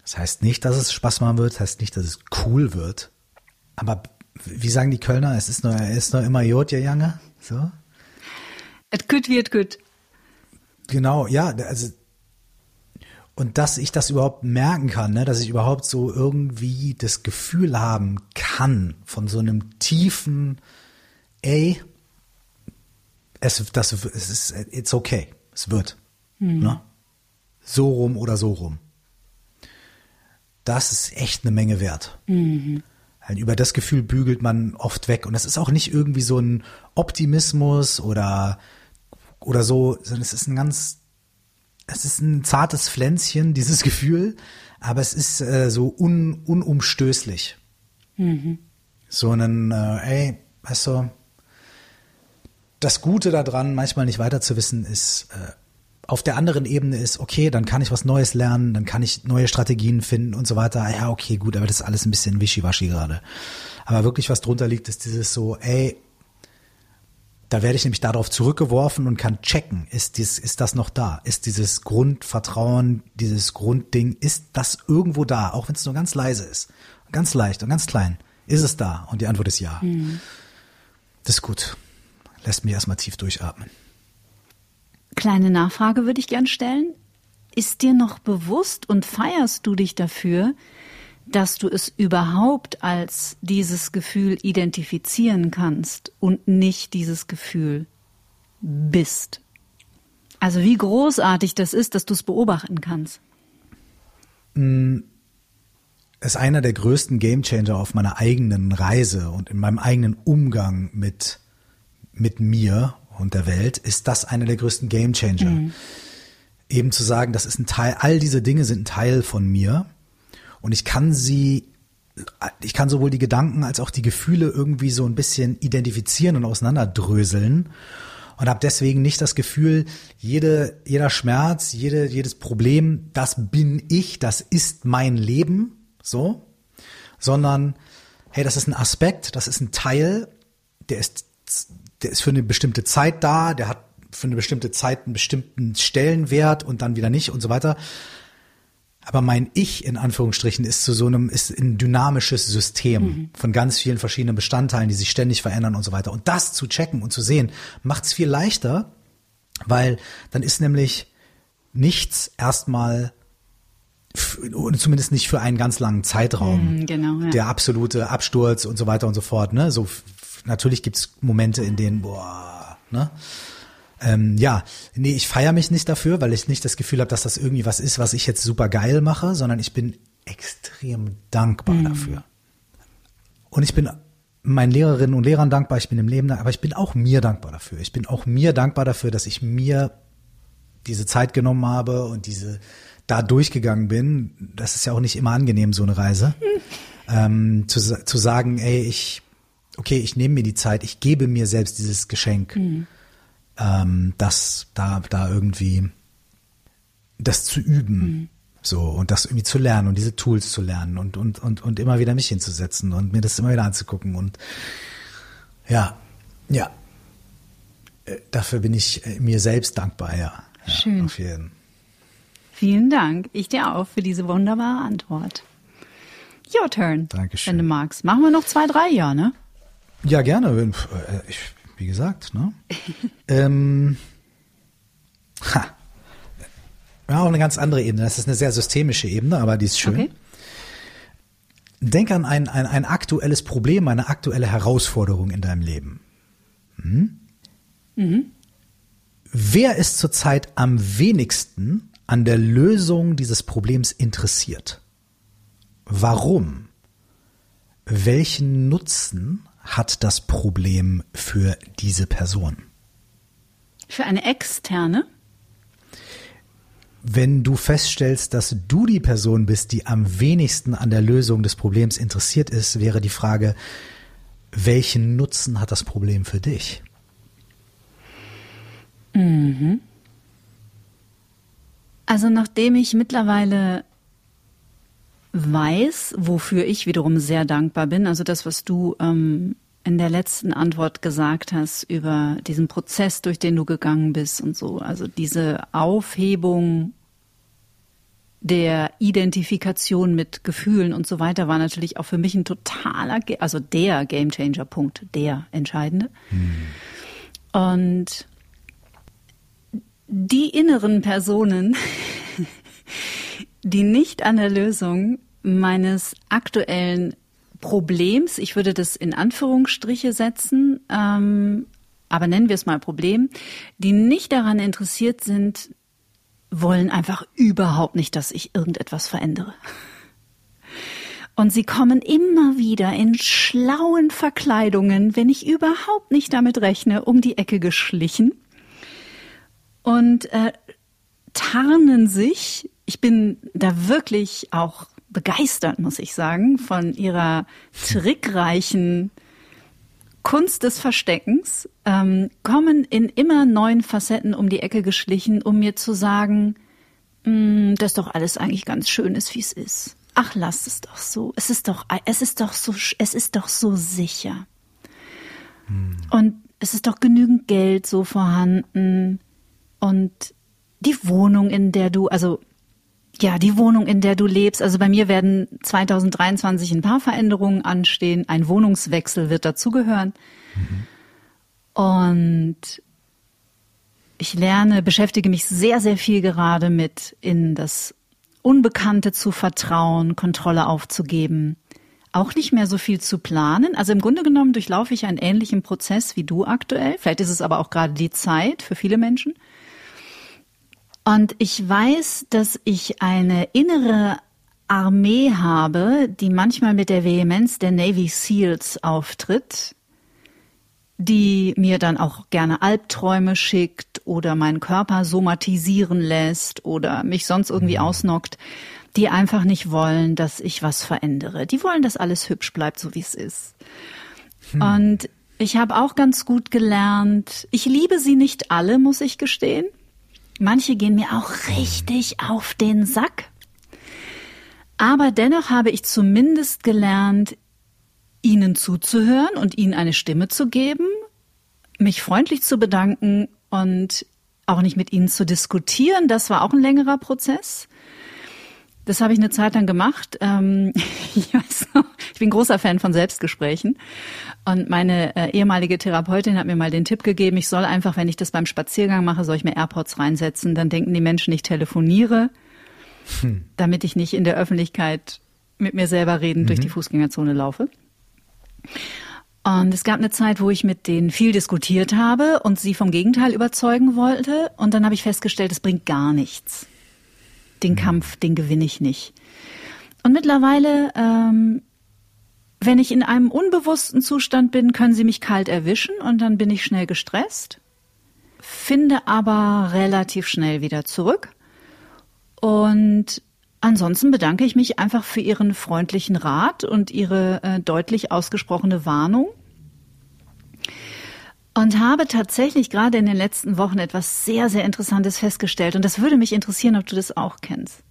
Das heißt nicht, dass es Spaß machen wird, das heißt nicht, dass es cool wird. Aber wie sagen die Kölner, es ist nur, es ist nur immer Jod, ja Jange. So? Et gut wird gut. Genau, ja, also und dass ich das überhaupt merken kann, ne, dass ich überhaupt so irgendwie das Gefühl haben kann von so einem tiefen, ey, es, das, es ist, it's okay, es wird, ne? so rum oder so rum. Das ist echt eine Menge wert. Weil Über das Gefühl bügelt man oft weg und das ist auch nicht irgendwie so ein Optimismus oder oder so, sondern es ist ein ganz es ist ein zartes Pflänzchen, <laughs> dieses Gefühl, aber es ist äh, so un, unumstößlich. So ein, äh, ey, weißt du, das Gute daran, manchmal nicht weiter zu wissen, ist, äh, auf der anderen Ebene ist, okay, dann kann ich was Neues lernen, dann kann ich neue Strategien finden und so weiter. Ja, okay, gut, aber das ist alles ein bisschen wischiwaschi gerade. Aber wirklich, was drunter liegt, ist dieses so, ey, da werde ich nämlich darauf zurückgeworfen und kann checken, ist, dies, ist das noch da? Ist dieses Grundvertrauen, dieses Grundding, ist das irgendwo da? Auch wenn es nur ganz leise ist, ganz leicht und ganz klein. Ist es da? Und die Antwort ist ja. Das ist gut. Lässt mich erstmal tief durchatmen. Kleine Nachfrage würde ich gern stellen. Ist dir noch bewusst und feierst du dich dafür, dass du es überhaupt als dieses Gefühl identifizieren kannst und nicht dieses Gefühl bist? Also wie großartig das ist, dass du es beobachten kannst. ist einer der größten Gamechanger auf meiner eigenen Reise und in meinem eigenen Umgang mit, mit mir und der Welt, ist das einer der größten Gamechanger. Eben zu sagen, das ist ein Teil, all diese Dinge sind ein Teil von mir und ich kann sie, ich kann sowohl die Gedanken als auch die Gefühle irgendwie so ein bisschen identifizieren und auseinanderdröseln und habe deswegen nicht das Gefühl, jede, jeder Schmerz, jede, jedes Problem, das bin ich, das ist mein Leben, so, sondern hey, das ist ein Aspekt, das ist ein Teil, der ist, der ist für eine bestimmte Zeit da, der hat für eine bestimmte Zeit einen bestimmten Stellenwert und dann wieder nicht und so weiter. Aber mein Ich in Anführungsstrichen ist zu so einem ist ein dynamisches System von ganz vielen verschiedenen Bestandteilen, die sich ständig verändern und so weiter. Und das zu checken und zu sehen, macht es viel leichter, weil dann ist nämlich nichts erstmal zumindest nicht für einen ganz langen Zeitraum Mm, genau, ja. der absolute Absturz und so weiter und so fort. Ne? So natürlich gibt's Momente, in denen boah, ne? Ähm, ja, nee, ich feiere mich nicht dafür, weil ich nicht das Gefühl habe, dass das irgendwie was ist, was ich jetzt super geil mache, sondern ich bin extrem dankbar mhm. dafür. Und ich bin meinen Lehrerinnen und Lehrern dankbar, ich bin im Leben, aber ich bin auch mir dankbar dafür. Ich bin auch mir dankbar dafür, dass ich mir diese Zeit genommen habe und diese da durchgegangen bin. Das ist ja auch nicht immer angenehm, so eine Reise. Mhm. Ähm, zu, zu sagen, ey, ich, okay, ich nehme mir die Zeit, ich gebe mir selbst dieses Geschenk, mhm. Ähm, das da, da irgendwie das zu üben. Mhm. So, und das irgendwie zu lernen und diese Tools zu lernen und, und, und, und immer wieder mich hinzusetzen und mir das immer wieder anzugucken und ja, ja. Äh, dafür bin ich äh, mir selbst dankbar, ja. ja Schön. Auf jeden. Vielen Dank. Ich dir auch für diese wunderbare Antwort. Your turn. Dankeschön. Wenn du magst. Machen wir noch zwei, drei, ja, ne? Ja, gerne. Äh, ich, wie gesagt, ne? <laughs> ähm, ha. Ja, auch eine ganz andere Ebene. Das ist eine sehr systemische Ebene, aber die ist schön. Okay. Denk an ein, ein, ein aktuelles Problem, eine aktuelle Herausforderung in deinem Leben. Hm? Mhm. Wer ist zurzeit am wenigsten an der Lösung dieses Problems interessiert? Warum? Welchen Nutzen hat das Problem für diese Person? Für eine externe? wenn du feststellst, dass du die Person bist, die am wenigsten an der Lösung des Problems interessiert ist, wäre die Frage, welchen Nutzen hat das Problem für dich? Mhm. Also nachdem ich mittlerweile weiß, wofür ich wiederum sehr dankbar bin, also das, was du ähm, in der letzten Antwort gesagt hast über diesen Prozess, durch den du gegangen bist und so. Also diese Aufhebung der Identifikation mit Gefühlen und so weiter war natürlich auch für mich ein totaler, also der Gamechanger Punkt, der entscheidende. Hm. Und die inneren Personen, <laughs> die nicht an der Lösung meines aktuellen Problems, ich würde das in Anführungsstriche setzen, ähm, aber nennen wir es mal Problem, die nicht daran interessiert sind, wollen einfach überhaupt nicht, dass ich irgendetwas verändere. Und sie kommen immer wieder in schlauen Verkleidungen, wenn ich überhaupt nicht damit rechne, um die Ecke geschlichen und äh, tarnen sich. Ich bin da wirklich auch begeistert, muss ich sagen, von ihrer trickreichen Kunst des Versteckens, ähm, kommen in immer neuen Facetten um die Ecke geschlichen, um mir zu sagen, mm, dass doch alles eigentlich ganz schön ist, wie es ist. Ach, lass es doch so. Es ist doch, es ist doch so, es ist doch so sicher. Hm. Und es ist doch genügend Geld so vorhanden und die Wohnung, in der du, also ja, die Wohnung, in der du lebst. Also bei mir werden 2023 ein paar Veränderungen anstehen. Ein Wohnungswechsel wird dazugehören. Mhm. Und ich lerne, beschäftige mich sehr, sehr viel gerade mit in das Unbekannte zu vertrauen, Kontrolle aufzugeben, auch nicht mehr so viel zu planen. Also im Grunde genommen durchlaufe ich einen ähnlichen Prozess wie du aktuell. Vielleicht ist es aber auch gerade die Zeit für viele Menschen. Und ich weiß, dass ich eine innere Armee habe, die manchmal mit der Vehemenz der Navy SEALs auftritt, die mir dann auch gerne Albträume schickt oder meinen Körper somatisieren lässt oder mich sonst irgendwie mhm. ausnockt, die einfach nicht wollen, dass ich was verändere. Die wollen, dass alles hübsch bleibt, so wie es ist. Hm. Und ich habe auch ganz gut gelernt, ich liebe sie nicht alle, muss ich gestehen. Manche gehen mir auch richtig auf den Sack. Aber dennoch habe ich zumindest gelernt, ihnen zuzuhören und ihnen eine Stimme zu geben, mich freundlich zu bedanken und auch nicht mit ihnen zu diskutieren. Das war auch ein längerer Prozess. Das habe ich eine Zeit lang gemacht. Ähm, <laughs> ich, weiß noch, ich bin großer Fan von Selbstgesprächen. Und meine äh, ehemalige Therapeutin hat mir mal den Tipp gegeben, ich soll einfach, wenn ich das beim Spaziergang mache, soll ich mir AirPods reinsetzen. Dann denken die Menschen, ich telefoniere, hm. damit ich nicht in der Öffentlichkeit mit mir selber reden mhm. durch die Fußgängerzone laufe. Und es gab eine Zeit, wo ich mit denen viel diskutiert habe und sie vom Gegenteil überzeugen wollte. Und dann habe ich festgestellt, es bringt gar nichts. Den Kampf, den gewinne ich nicht. Und mittlerweile, ähm, wenn ich in einem unbewussten Zustand bin, können sie mich kalt erwischen und dann bin ich schnell gestresst, finde aber relativ schnell wieder zurück. Und ansonsten bedanke ich mich einfach für Ihren freundlichen Rat und Ihre äh, deutlich ausgesprochene Warnung. Und habe tatsächlich gerade in den letzten Wochen etwas sehr, sehr Interessantes festgestellt. Und das würde mich interessieren, ob du das auch kennst.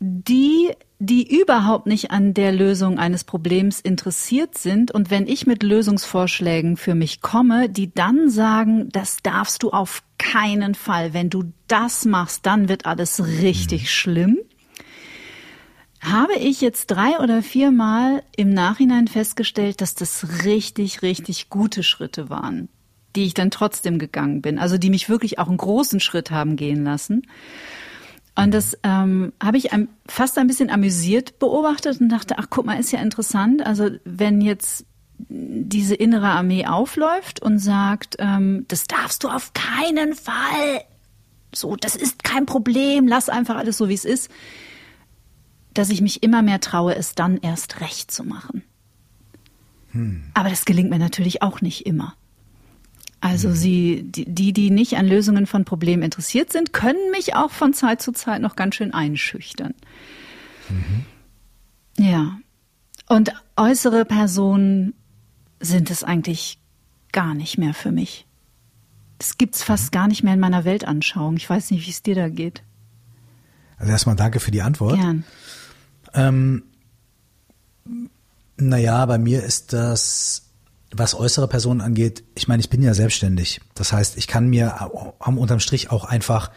Die, die überhaupt nicht an der Lösung eines Problems interessiert sind und wenn ich mit Lösungsvorschlägen für mich komme, die dann sagen, das darfst du auf keinen Fall. Wenn du das machst, dann wird alles richtig mhm. schlimm habe ich jetzt drei oder viermal im Nachhinein festgestellt, dass das richtig, richtig gute Schritte waren, die ich dann trotzdem gegangen bin. Also die mich wirklich auch einen großen Schritt haben gehen lassen. Und das ähm, habe ich fast ein bisschen amüsiert beobachtet und dachte, ach guck mal, ist ja interessant. Also wenn jetzt diese innere Armee aufläuft und sagt, ähm, das darfst du auf keinen Fall. So, das ist kein Problem, lass einfach alles so, wie es ist dass ich mich immer mehr traue, es dann erst recht zu machen. Hm. Aber das gelingt mir natürlich auch nicht immer. Also hm. sie, die, die nicht an Lösungen von Problemen interessiert sind, können mich auch von Zeit zu Zeit noch ganz schön einschüchtern. Mhm. Ja. Und äußere Personen sind es eigentlich gar nicht mehr für mich. Das gibt's fast mhm. gar nicht mehr in meiner Weltanschauung. Ich weiß nicht, wie es dir da geht. Also erstmal danke für die Antwort. Gern. Ähm, naja, bei mir ist das, was äußere Personen angeht, ich meine, ich bin ja selbstständig. Das heißt, ich kann mir unterm Strich auch einfach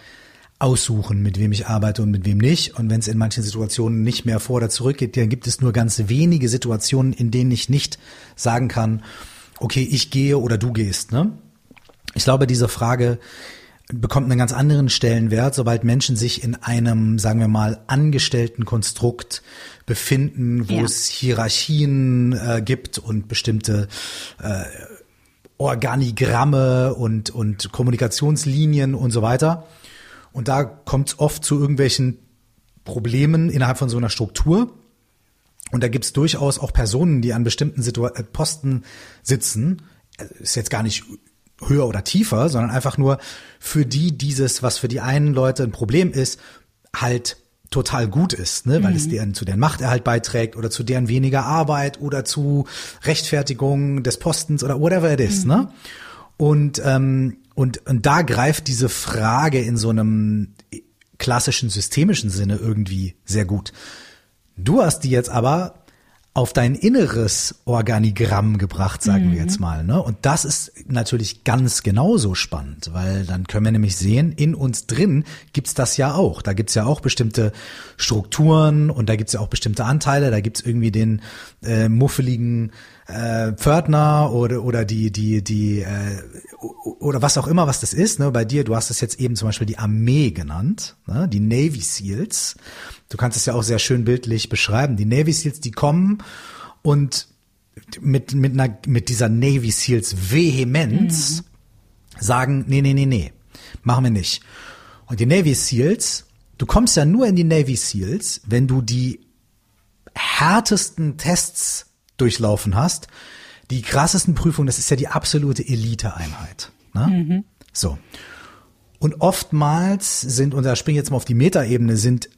aussuchen, mit wem ich arbeite und mit wem nicht. Und wenn es in manchen Situationen nicht mehr vor oder zurück geht, dann gibt es nur ganz wenige Situationen, in denen ich nicht sagen kann, okay, ich gehe oder du gehst. Ne? Ich glaube, diese Frage bekommt einen ganz anderen Stellenwert, sobald Menschen sich in einem, sagen wir mal, angestellten Konstrukt befinden, wo ja. es Hierarchien äh, gibt und bestimmte äh, Organigramme und, und Kommunikationslinien und so weiter. Und da kommt es oft zu irgendwelchen Problemen innerhalb von so einer Struktur. Und da gibt es durchaus auch Personen, die an bestimmten Situ äh, Posten sitzen. Ist jetzt gar nicht höher oder tiefer, sondern einfach nur für die dieses, was für die einen Leute ein Problem ist, halt total gut ist, ne? weil mhm. es deren zu deren Machterhalt beiträgt oder zu deren weniger Arbeit oder zu Rechtfertigung des Postens oder whatever it is, mhm. ne? Und ähm, und und da greift diese Frage in so einem klassischen systemischen Sinne irgendwie sehr gut. Du hast die jetzt aber auf dein inneres Organigramm gebracht, sagen mhm. wir jetzt mal. Ne? Und das ist natürlich ganz genauso spannend, weil dann können wir nämlich sehen, in uns drin gibt's das ja auch. Da gibt's ja auch bestimmte Strukturen und da gibt's ja auch bestimmte Anteile. Da gibt's irgendwie den äh, muffeligen äh, Pförtner oder oder die die die äh, oder was auch immer was das ist. Ne? Bei dir, du hast es jetzt eben zum Beispiel die Armee genannt, ne? die Navy Seals. Du kannst es ja auch sehr schön bildlich beschreiben. Die Navy Seals, die kommen und mit, mit, einer, mit dieser Navy Seals Vehemenz mhm. sagen, nee, nee, nee, nee, machen wir nicht. Und die Navy Seals, du kommst ja nur in die Navy Seals, wenn du die härtesten Tests durchlaufen hast, die krassesten Prüfungen, das ist ja die absolute Elite-Einheit. Ne? Mhm. So. Und oftmals sind, und da springe ich jetzt mal auf die Metaebene, sind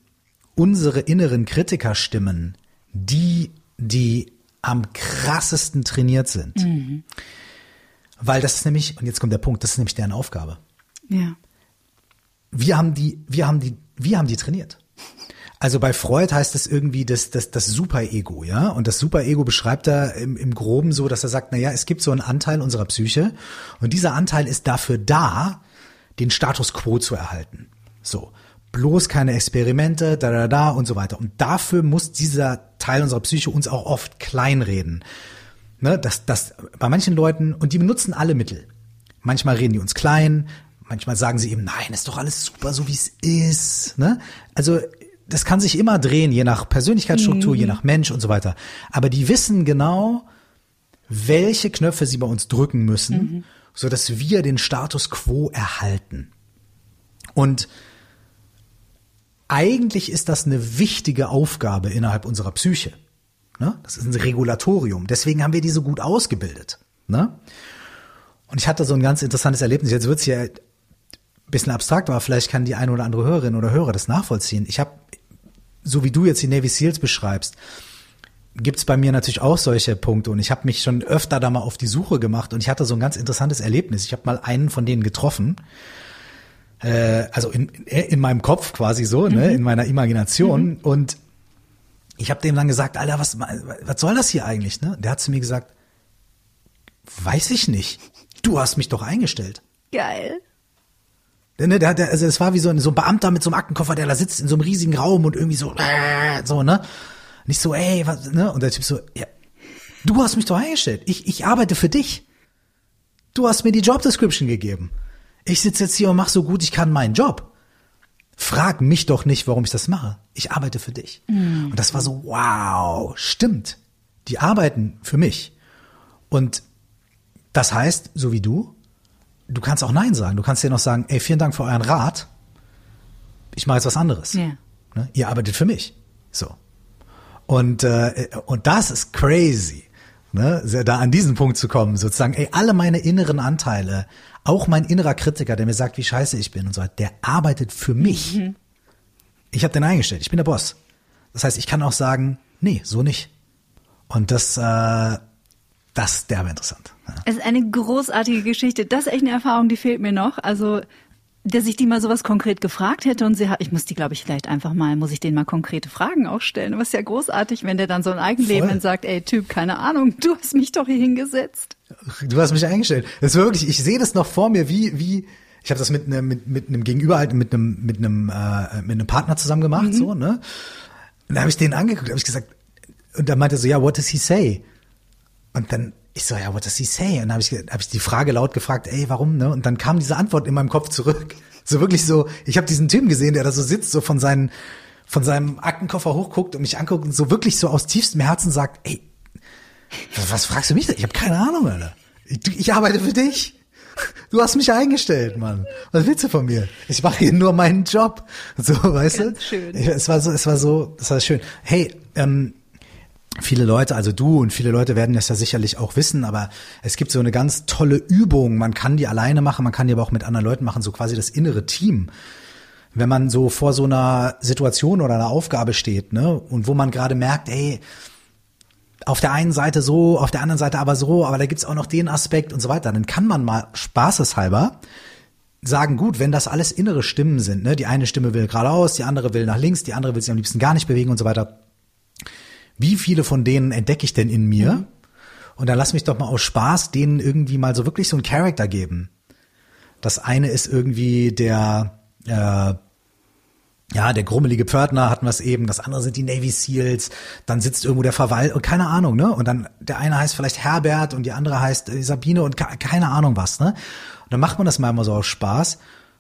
unsere inneren Kritikerstimmen, die, die am krassesten trainiert sind. Mhm. Weil das ist nämlich, und jetzt kommt der Punkt, das ist nämlich deren Aufgabe. Ja. Wir haben die, wir haben die, wir haben die trainiert. Also bei Freud heißt es irgendwie das, das, das Superego, ja. Und das Superego beschreibt er im, im Groben so, dass er sagt, na ja, es gibt so einen Anteil unserer Psyche und dieser Anteil ist dafür da, den Status quo zu erhalten. So bloß keine Experimente, da, da, da und so weiter. Und dafür muss dieser Teil unserer Psyche uns auch oft kleinreden. Ne, das, das, bei manchen Leuten, und die benutzen alle Mittel. Manchmal reden die uns klein, manchmal sagen sie eben, nein, ist doch alles super, so wie es ist. Ne? Also das kann sich immer drehen, je nach Persönlichkeitsstruktur, mhm. je nach Mensch und so weiter. Aber die wissen genau, welche Knöpfe sie bei uns drücken müssen, mhm. so dass wir den Status quo erhalten. Und eigentlich ist das eine wichtige Aufgabe innerhalb unserer Psyche. Ne? Das ist ein Regulatorium. Deswegen haben wir die so gut ausgebildet. Ne? Und ich hatte so ein ganz interessantes Erlebnis. Jetzt wird's ja ein bisschen abstrakt, aber vielleicht kann die eine oder andere Hörerin oder Hörer das nachvollziehen. Ich habe, so wie du jetzt die Navy Seals beschreibst, gibt's bei mir natürlich auch solche Punkte. Und ich habe mich schon öfter da mal auf die Suche gemacht und ich hatte so ein ganz interessantes Erlebnis. Ich habe mal einen von denen getroffen. Äh, also in, in meinem Kopf quasi so, ne, mhm. ne, in meiner Imagination. Mhm. Und ich habe dem dann gesagt, Alter, was, was soll das hier eigentlich? Ne? Der hat zu mir gesagt, weiß ich nicht. Du hast mich doch eingestellt. Geil. Ne, der, der, also es war wie so ein, so ein Beamter mit so einem Aktenkoffer, der da sitzt in so einem riesigen Raum und irgendwie so, äh, <laughs> so, ne? Nicht so, ey, was, ne? Und der Typ so, ja, du hast mich doch eingestellt. Ich, ich arbeite für dich. Du hast mir die Job Description gegeben. Ich sitze jetzt hier und mache so gut ich kann meinen Job. Frag mich doch nicht, warum ich das mache. Ich arbeite für dich. Mhm. Und das war so, wow, stimmt. Die arbeiten für mich. Und das heißt, so wie du, du kannst auch Nein sagen. Du kannst dir noch sagen, ey, vielen Dank für euren Rat. Ich mache jetzt was anderes. Ja. Ne? Ihr arbeitet für mich. So. Und, äh, und das ist crazy, ne? da an diesen Punkt zu kommen, sozusagen, ey, alle meine inneren Anteile, auch mein innerer Kritiker, der mir sagt, wie scheiße ich bin und so, der arbeitet für mich. Mhm. Ich habe den eingestellt, ich bin der Boss. Das heißt, ich kann auch sagen, nee, so nicht. Und das, äh, das ist derbe interessant. Ja. Es ist eine großartige Geschichte. Das ist echt eine Erfahrung, die fehlt mir noch. Also dass ich die mal sowas konkret gefragt hätte und sie hat, ich muss die, glaube ich, vielleicht einfach mal, muss ich denen mal konkrete Fragen auch stellen. Aber ist ja großartig, wenn der dann so ein Eigenleben und sagt, ey Typ, keine Ahnung, du hast mich doch hier hingesetzt. Du hast mich eingestellt. Das ist wirklich, ich sehe das noch vor mir, wie, wie, ich habe das mit einem, mit, mit einem Gegenüber halt, mit einem, mit einem, äh, mit einem Partner zusammen gemacht, mhm. so, ne? Und da habe ich den angeguckt, habe ich gesagt, und da meinte er so, ja, what does he say? Und dann ich so, ja, what does he say? Und dann habe ich, hab ich die Frage laut gefragt, ey, warum, ne? Und dann kam diese Antwort in meinem Kopf zurück. So wirklich so, ich habe diesen Typen gesehen, der da so sitzt, so von seinen, von seinem Aktenkoffer hochguckt und mich anguckt und so wirklich so aus tiefstem Herzen sagt, ey, was, was fragst du mich da? Ich habe keine Ahnung, Alter. Ich, ich arbeite für dich. Du hast mich eingestellt, Mann. Was willst du von mir? Ich mache hier nur meinen Job. So, weißt Ganz du? Schön. Es war so, es war so, das war schön. Hey, ähm, viele Leute, also du und viele Leute werden das ja sicherlich auch wissen, aber es gibt so eine ganz tolle Übung. Man kann die alleine machen, man kann die aber auch mit anderen Leuten machen, so quasi das innere Team. Wenn man so vor so einer Situation oder einer Aufgabe steht, ne, und wo man gerade merkt, ey, auf der einen Seite so, auf der anderen Seite aber so, aber da gibt's auch noch den Aspekt und so weiter, dann kann man mal spaßeshalber sagen, gut, wenn das alles innere Stimmen sind, ne, die eine Stimme will geradeaus, die andere will nach links, die andere will sich am liebsten gar nicht bewegen und so weiter, wie viele von denen entdecke ich denn in mir? Mhm. Und dann lass mich doch mal aus Spaß denen irgendwie mal so wirklich so einen Charakter geben. Das eine ist irgendwie der, äh, ja, der grummelige Pförtner hatten wir es eben, das andere sind die Navy Seals, dann sitzt irgendwo der Verwalt und keine Ahnung, ne? Und dann der eine heißt vielleicht Herbert und die andere heißt äh, Sabine und keine Ahnung was, ne? Und dann macht man das mal immer so aus Spaß,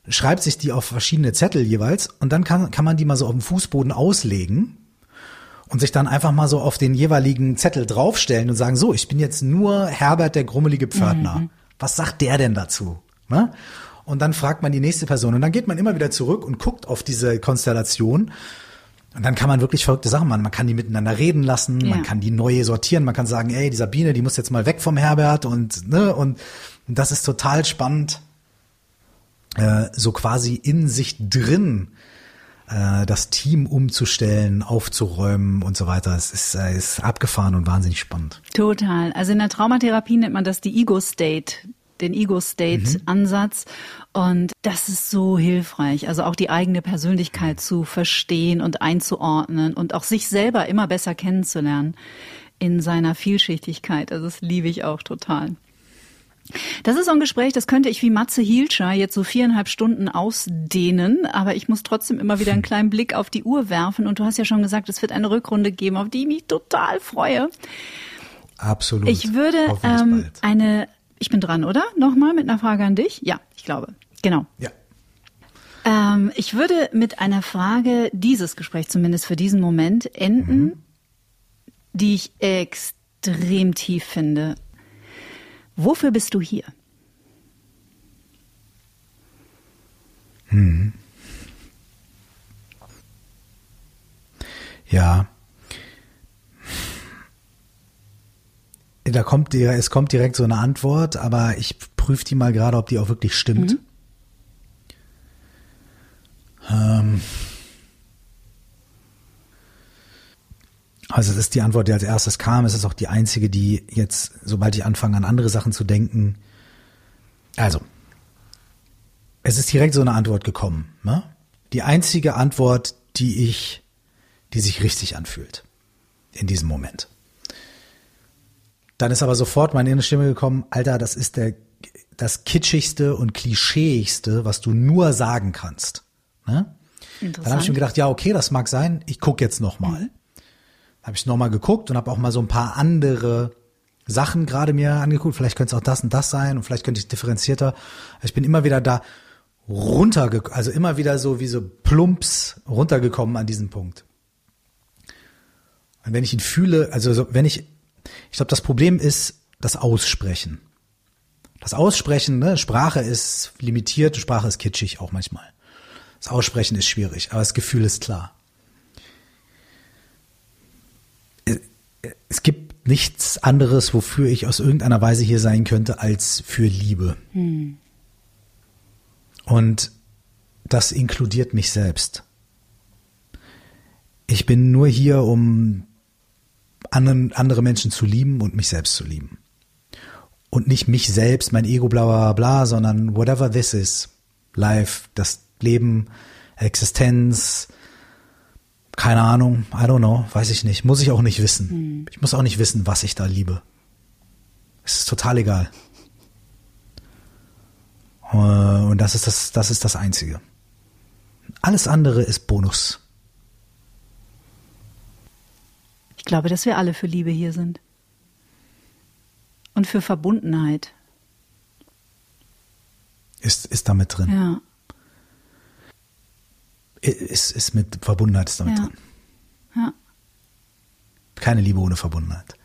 schreibt sich die auf verschiedene Zettel jeweils und dann kann, kann man die mal so auf dem Fußboden auslegen und sich dann einfach mal so auf den jeweiligen Zettel draufstellen und sagen, so, ich bin jetzt nur Herbert, der grummelige Pförtner. Mhm. Was sagt der denn dazu? Ne? Und dann fragt man die nächste Person und dann geht man immer wieder zurück und guckt auf diese Konstellation. Und dann kann man wirklich verrückte Sachen machen. Man kann die miteinander reden lassen, ja. man kann die neue sortieren, man kann sagen, ey, die Sabine, die muss jetzt mal weg vom Herbert und ne und, das ist total spannend, äh, so quasi in sich drin äh, das Team umzustellen, aufzuräumen und so weiter. Es ist, äh, ist abgefahren und wahnsinnig spannend. Total. Also in der Traumatherapie nennt man das die Ego-State den Ego-State-Ansatz. Mhm. Und das ist so hilfreich. Also auch die eigene Persönlichkeit zu verstehen und einzuordnen und auch sich selber immer besser kennenzulernen in seiner Vielschichtigkeit. Also das liebe ich auch total. Das ist so ein Gespräch, das könnte ich wie Matze Hielscher jetzt so viereinhalb Stunden ausdehnen, aber ich muss trotzdem immer wieder einen kleinen Blick auf die Uhr werfen und du hast ja schon gesagt, es wird eine Rückrunde geben, auf die ich mich total freue. Absolut. Ich würde ähm, eine, ich bin dran, oder? Nochmal mit einer Frage an dich? Ja, ich glaube. Genau. Ja. Ähm, ich würde mit einer Frage dieses Gespräch zumindest für diesen Moment enden, mhm. die ich extrem tief finde. Wofür bist du hier? Hm. Ja. Da kommt dir, es kommt direkt so eine Antwort, aber ich prüfe die mal gerade, ob die auch wirklich stimmt. Mhm. Ähm also es ist die Antwort, die als erstes kam. Es ist auch die einzige, die jetzt, sobald ich anfange, an andere Sachen zu denken. Also, es ist direkt so eine Antwort gekommen. Ne? Die einzige Antwort, die ich, die sich richtig anfühlt in diesem Moment. Dann ist aber sofort meine innere Stimme gekommen, Alter, das ist der, das kitschigste und klischeeigste, was du nur sagen kannst. Ne? Dann habe ich mir gedacht, ja, okay, das mag sein, ich gucke jetzt nochmal. Mhm. Habe ich nochmal geguckt und habe auch mal so ein paar andere Sachen gerade mir angeguckt. Vielleicht könnte es auch das und das sein und vielleicht könnte ich differenzierter. Ich bin immer wieder da runtergekommen, also immer wieder so wie so plumps runtergekommen an diesem Punkt. Und wenn ich ihn fühle, also so, wenn ich, ich glaube, das Problem ist das Aussprechen. Das Aussprechen, ne, Sprache ist limitiert, Sprache ist kitschig auch manchmal. Das Aussprechen ist schwierig, aber das Gefühl ist klar. Es gibt nichts anderes, wofür ich aus irgendeiner Weise hier sein könnte, als für Liebe. Hm. Und das inkludiert mich selbst. Ich bin nur hier, um anderen, andere Menschen zu lieben und mich selbst zu lieben. Und nicht mich selbst, mein Ego, bla bla bla, sondern whatever this is. Life, das Leben, Existenz, keine Ahnung, I don't know, weiß ich nicht. Muss ich auch nicht wissen. Hm. Ich muss auch nicht wissen, was ich da liebe. Es ist total egal. Äh, und das ist das, das ist das Einzige. Alles andere ist Bonus. Ich glaube, dass wir alle für Liebe hier sind. Und für Verbundenheit. Ist, ist damit drin. Ja. Ist, ist mit Verbundenheit ist damit ja. drin. Ja. Keine Liebe ohne Verbundenheit.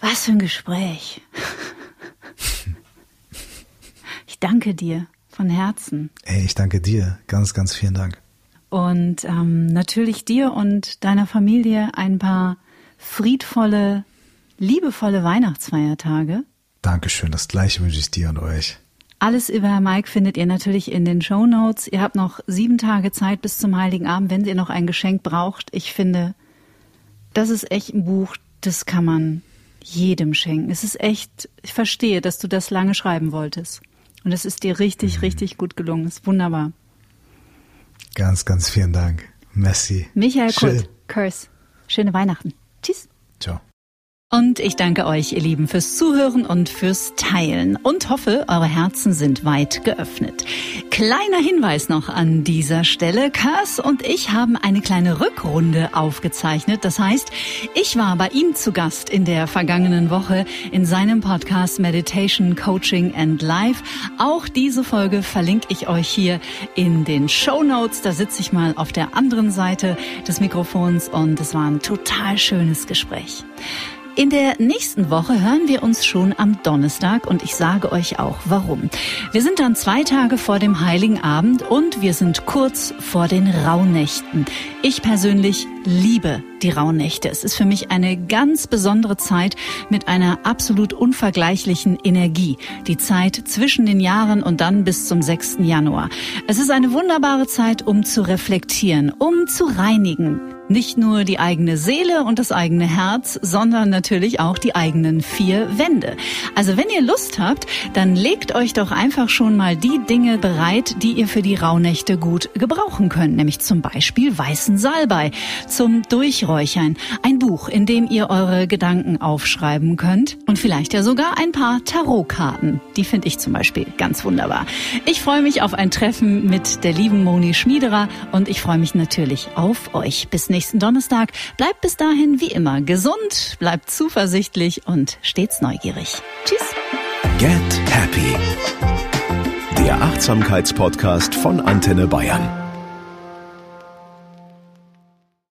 Was für ein Gespräch. Ich danke dir von Herzen. Ey, ich danke dir. Ganz, ganz vielen Dank. Und ähm, natürlich dir und deiner Familie ein paar friedvolle, liebevolle Weihnachtsfeiertage. Dankeschön. Das gleiche wünsche ich dir und euch. Alles über Mike findet ihr natürlich in den Show Notes. Ihr habt noch sieben Tage Zeit bis zum Heiligen Abend, wenn ihr noch ein Geschenk braucht. Ich finde, das ist echt ein Buch, das kann man jedem schenken. Es ist echt, ich verstehe, dass du das lange schreiben wolltest. Und es ist dir richtig, mhm. richtig gut gelungen. Es ist wunderbar. Ganz, ganz vielen Dank. Merci. Michael Kurt, Curse. Schöne Weihnachten. Tschüss. Ciao. Und ich danke euch, ihr Lieben, fürs Zuhören und fürs Teilen und hoffe, eure Herzen sind weit geöffnet. Kleiner Hinweis noch an dieser Stelle. Kurs und ich haben eine kleine Rückrunde aufgezeichnet. Das heißt, ich war bei ihm zu Gast in der vergangenen Woche in seinem Podcast Meditation, Coaching and Life. Auch diese Folge verlinke ich euch hier in den Show Notes. Da sitze ich mal auf der anderen Seite des Mikrofons und es war ein total schönes Gespräch. In der nächsten Woche hören wir uns schon am Donnerstag und ich sage euch auch warum. Wir sind dann zwei Tage vor dem Heiligen Abend und wir sind kurz vor den Rauhnächten. Ich persönlich liebe die Rauhnächte. Es ist für mich eine ganz besondere Zeit mit einer absolut unvergleichlichen Energie. Die Zeit zwischen den Jahren und dann bis zum 6. Januar. Es ist eine wunderbare Zeit, um zu reflektieren, um zu reinigen, nicht nur die eigene Seele und das eigene Herz, sondern natürlich auch die eigenen vier Wände. Also wenn ihr Lust habt, dann legt euch doch einfach schon mal die Dinge bereit, die ihr für die Rauhnächte gut gebrauchen könnt, nämlich zum Beispiel weißen Salbei zum Durchräuchern, ein Buch, in dem ihr eure Gedanken aufschreiben könnt und vielleicht ja sogar ein paar Tarotkarten. Die finde ich zum Beispiel ganz wunderbar. Ich freue mich auf ein Treffen mit der lieben Moni Schmiederer und ich freue mich natürlich auf euch. Bis nächsten Donnerstag. Bleibt bis dahin wie immer gesund, bleibt zuversichtlich und stets neugierig. Tschüss. Get Happy. Der Achtsamkeitspodcast von Antenne Bayern.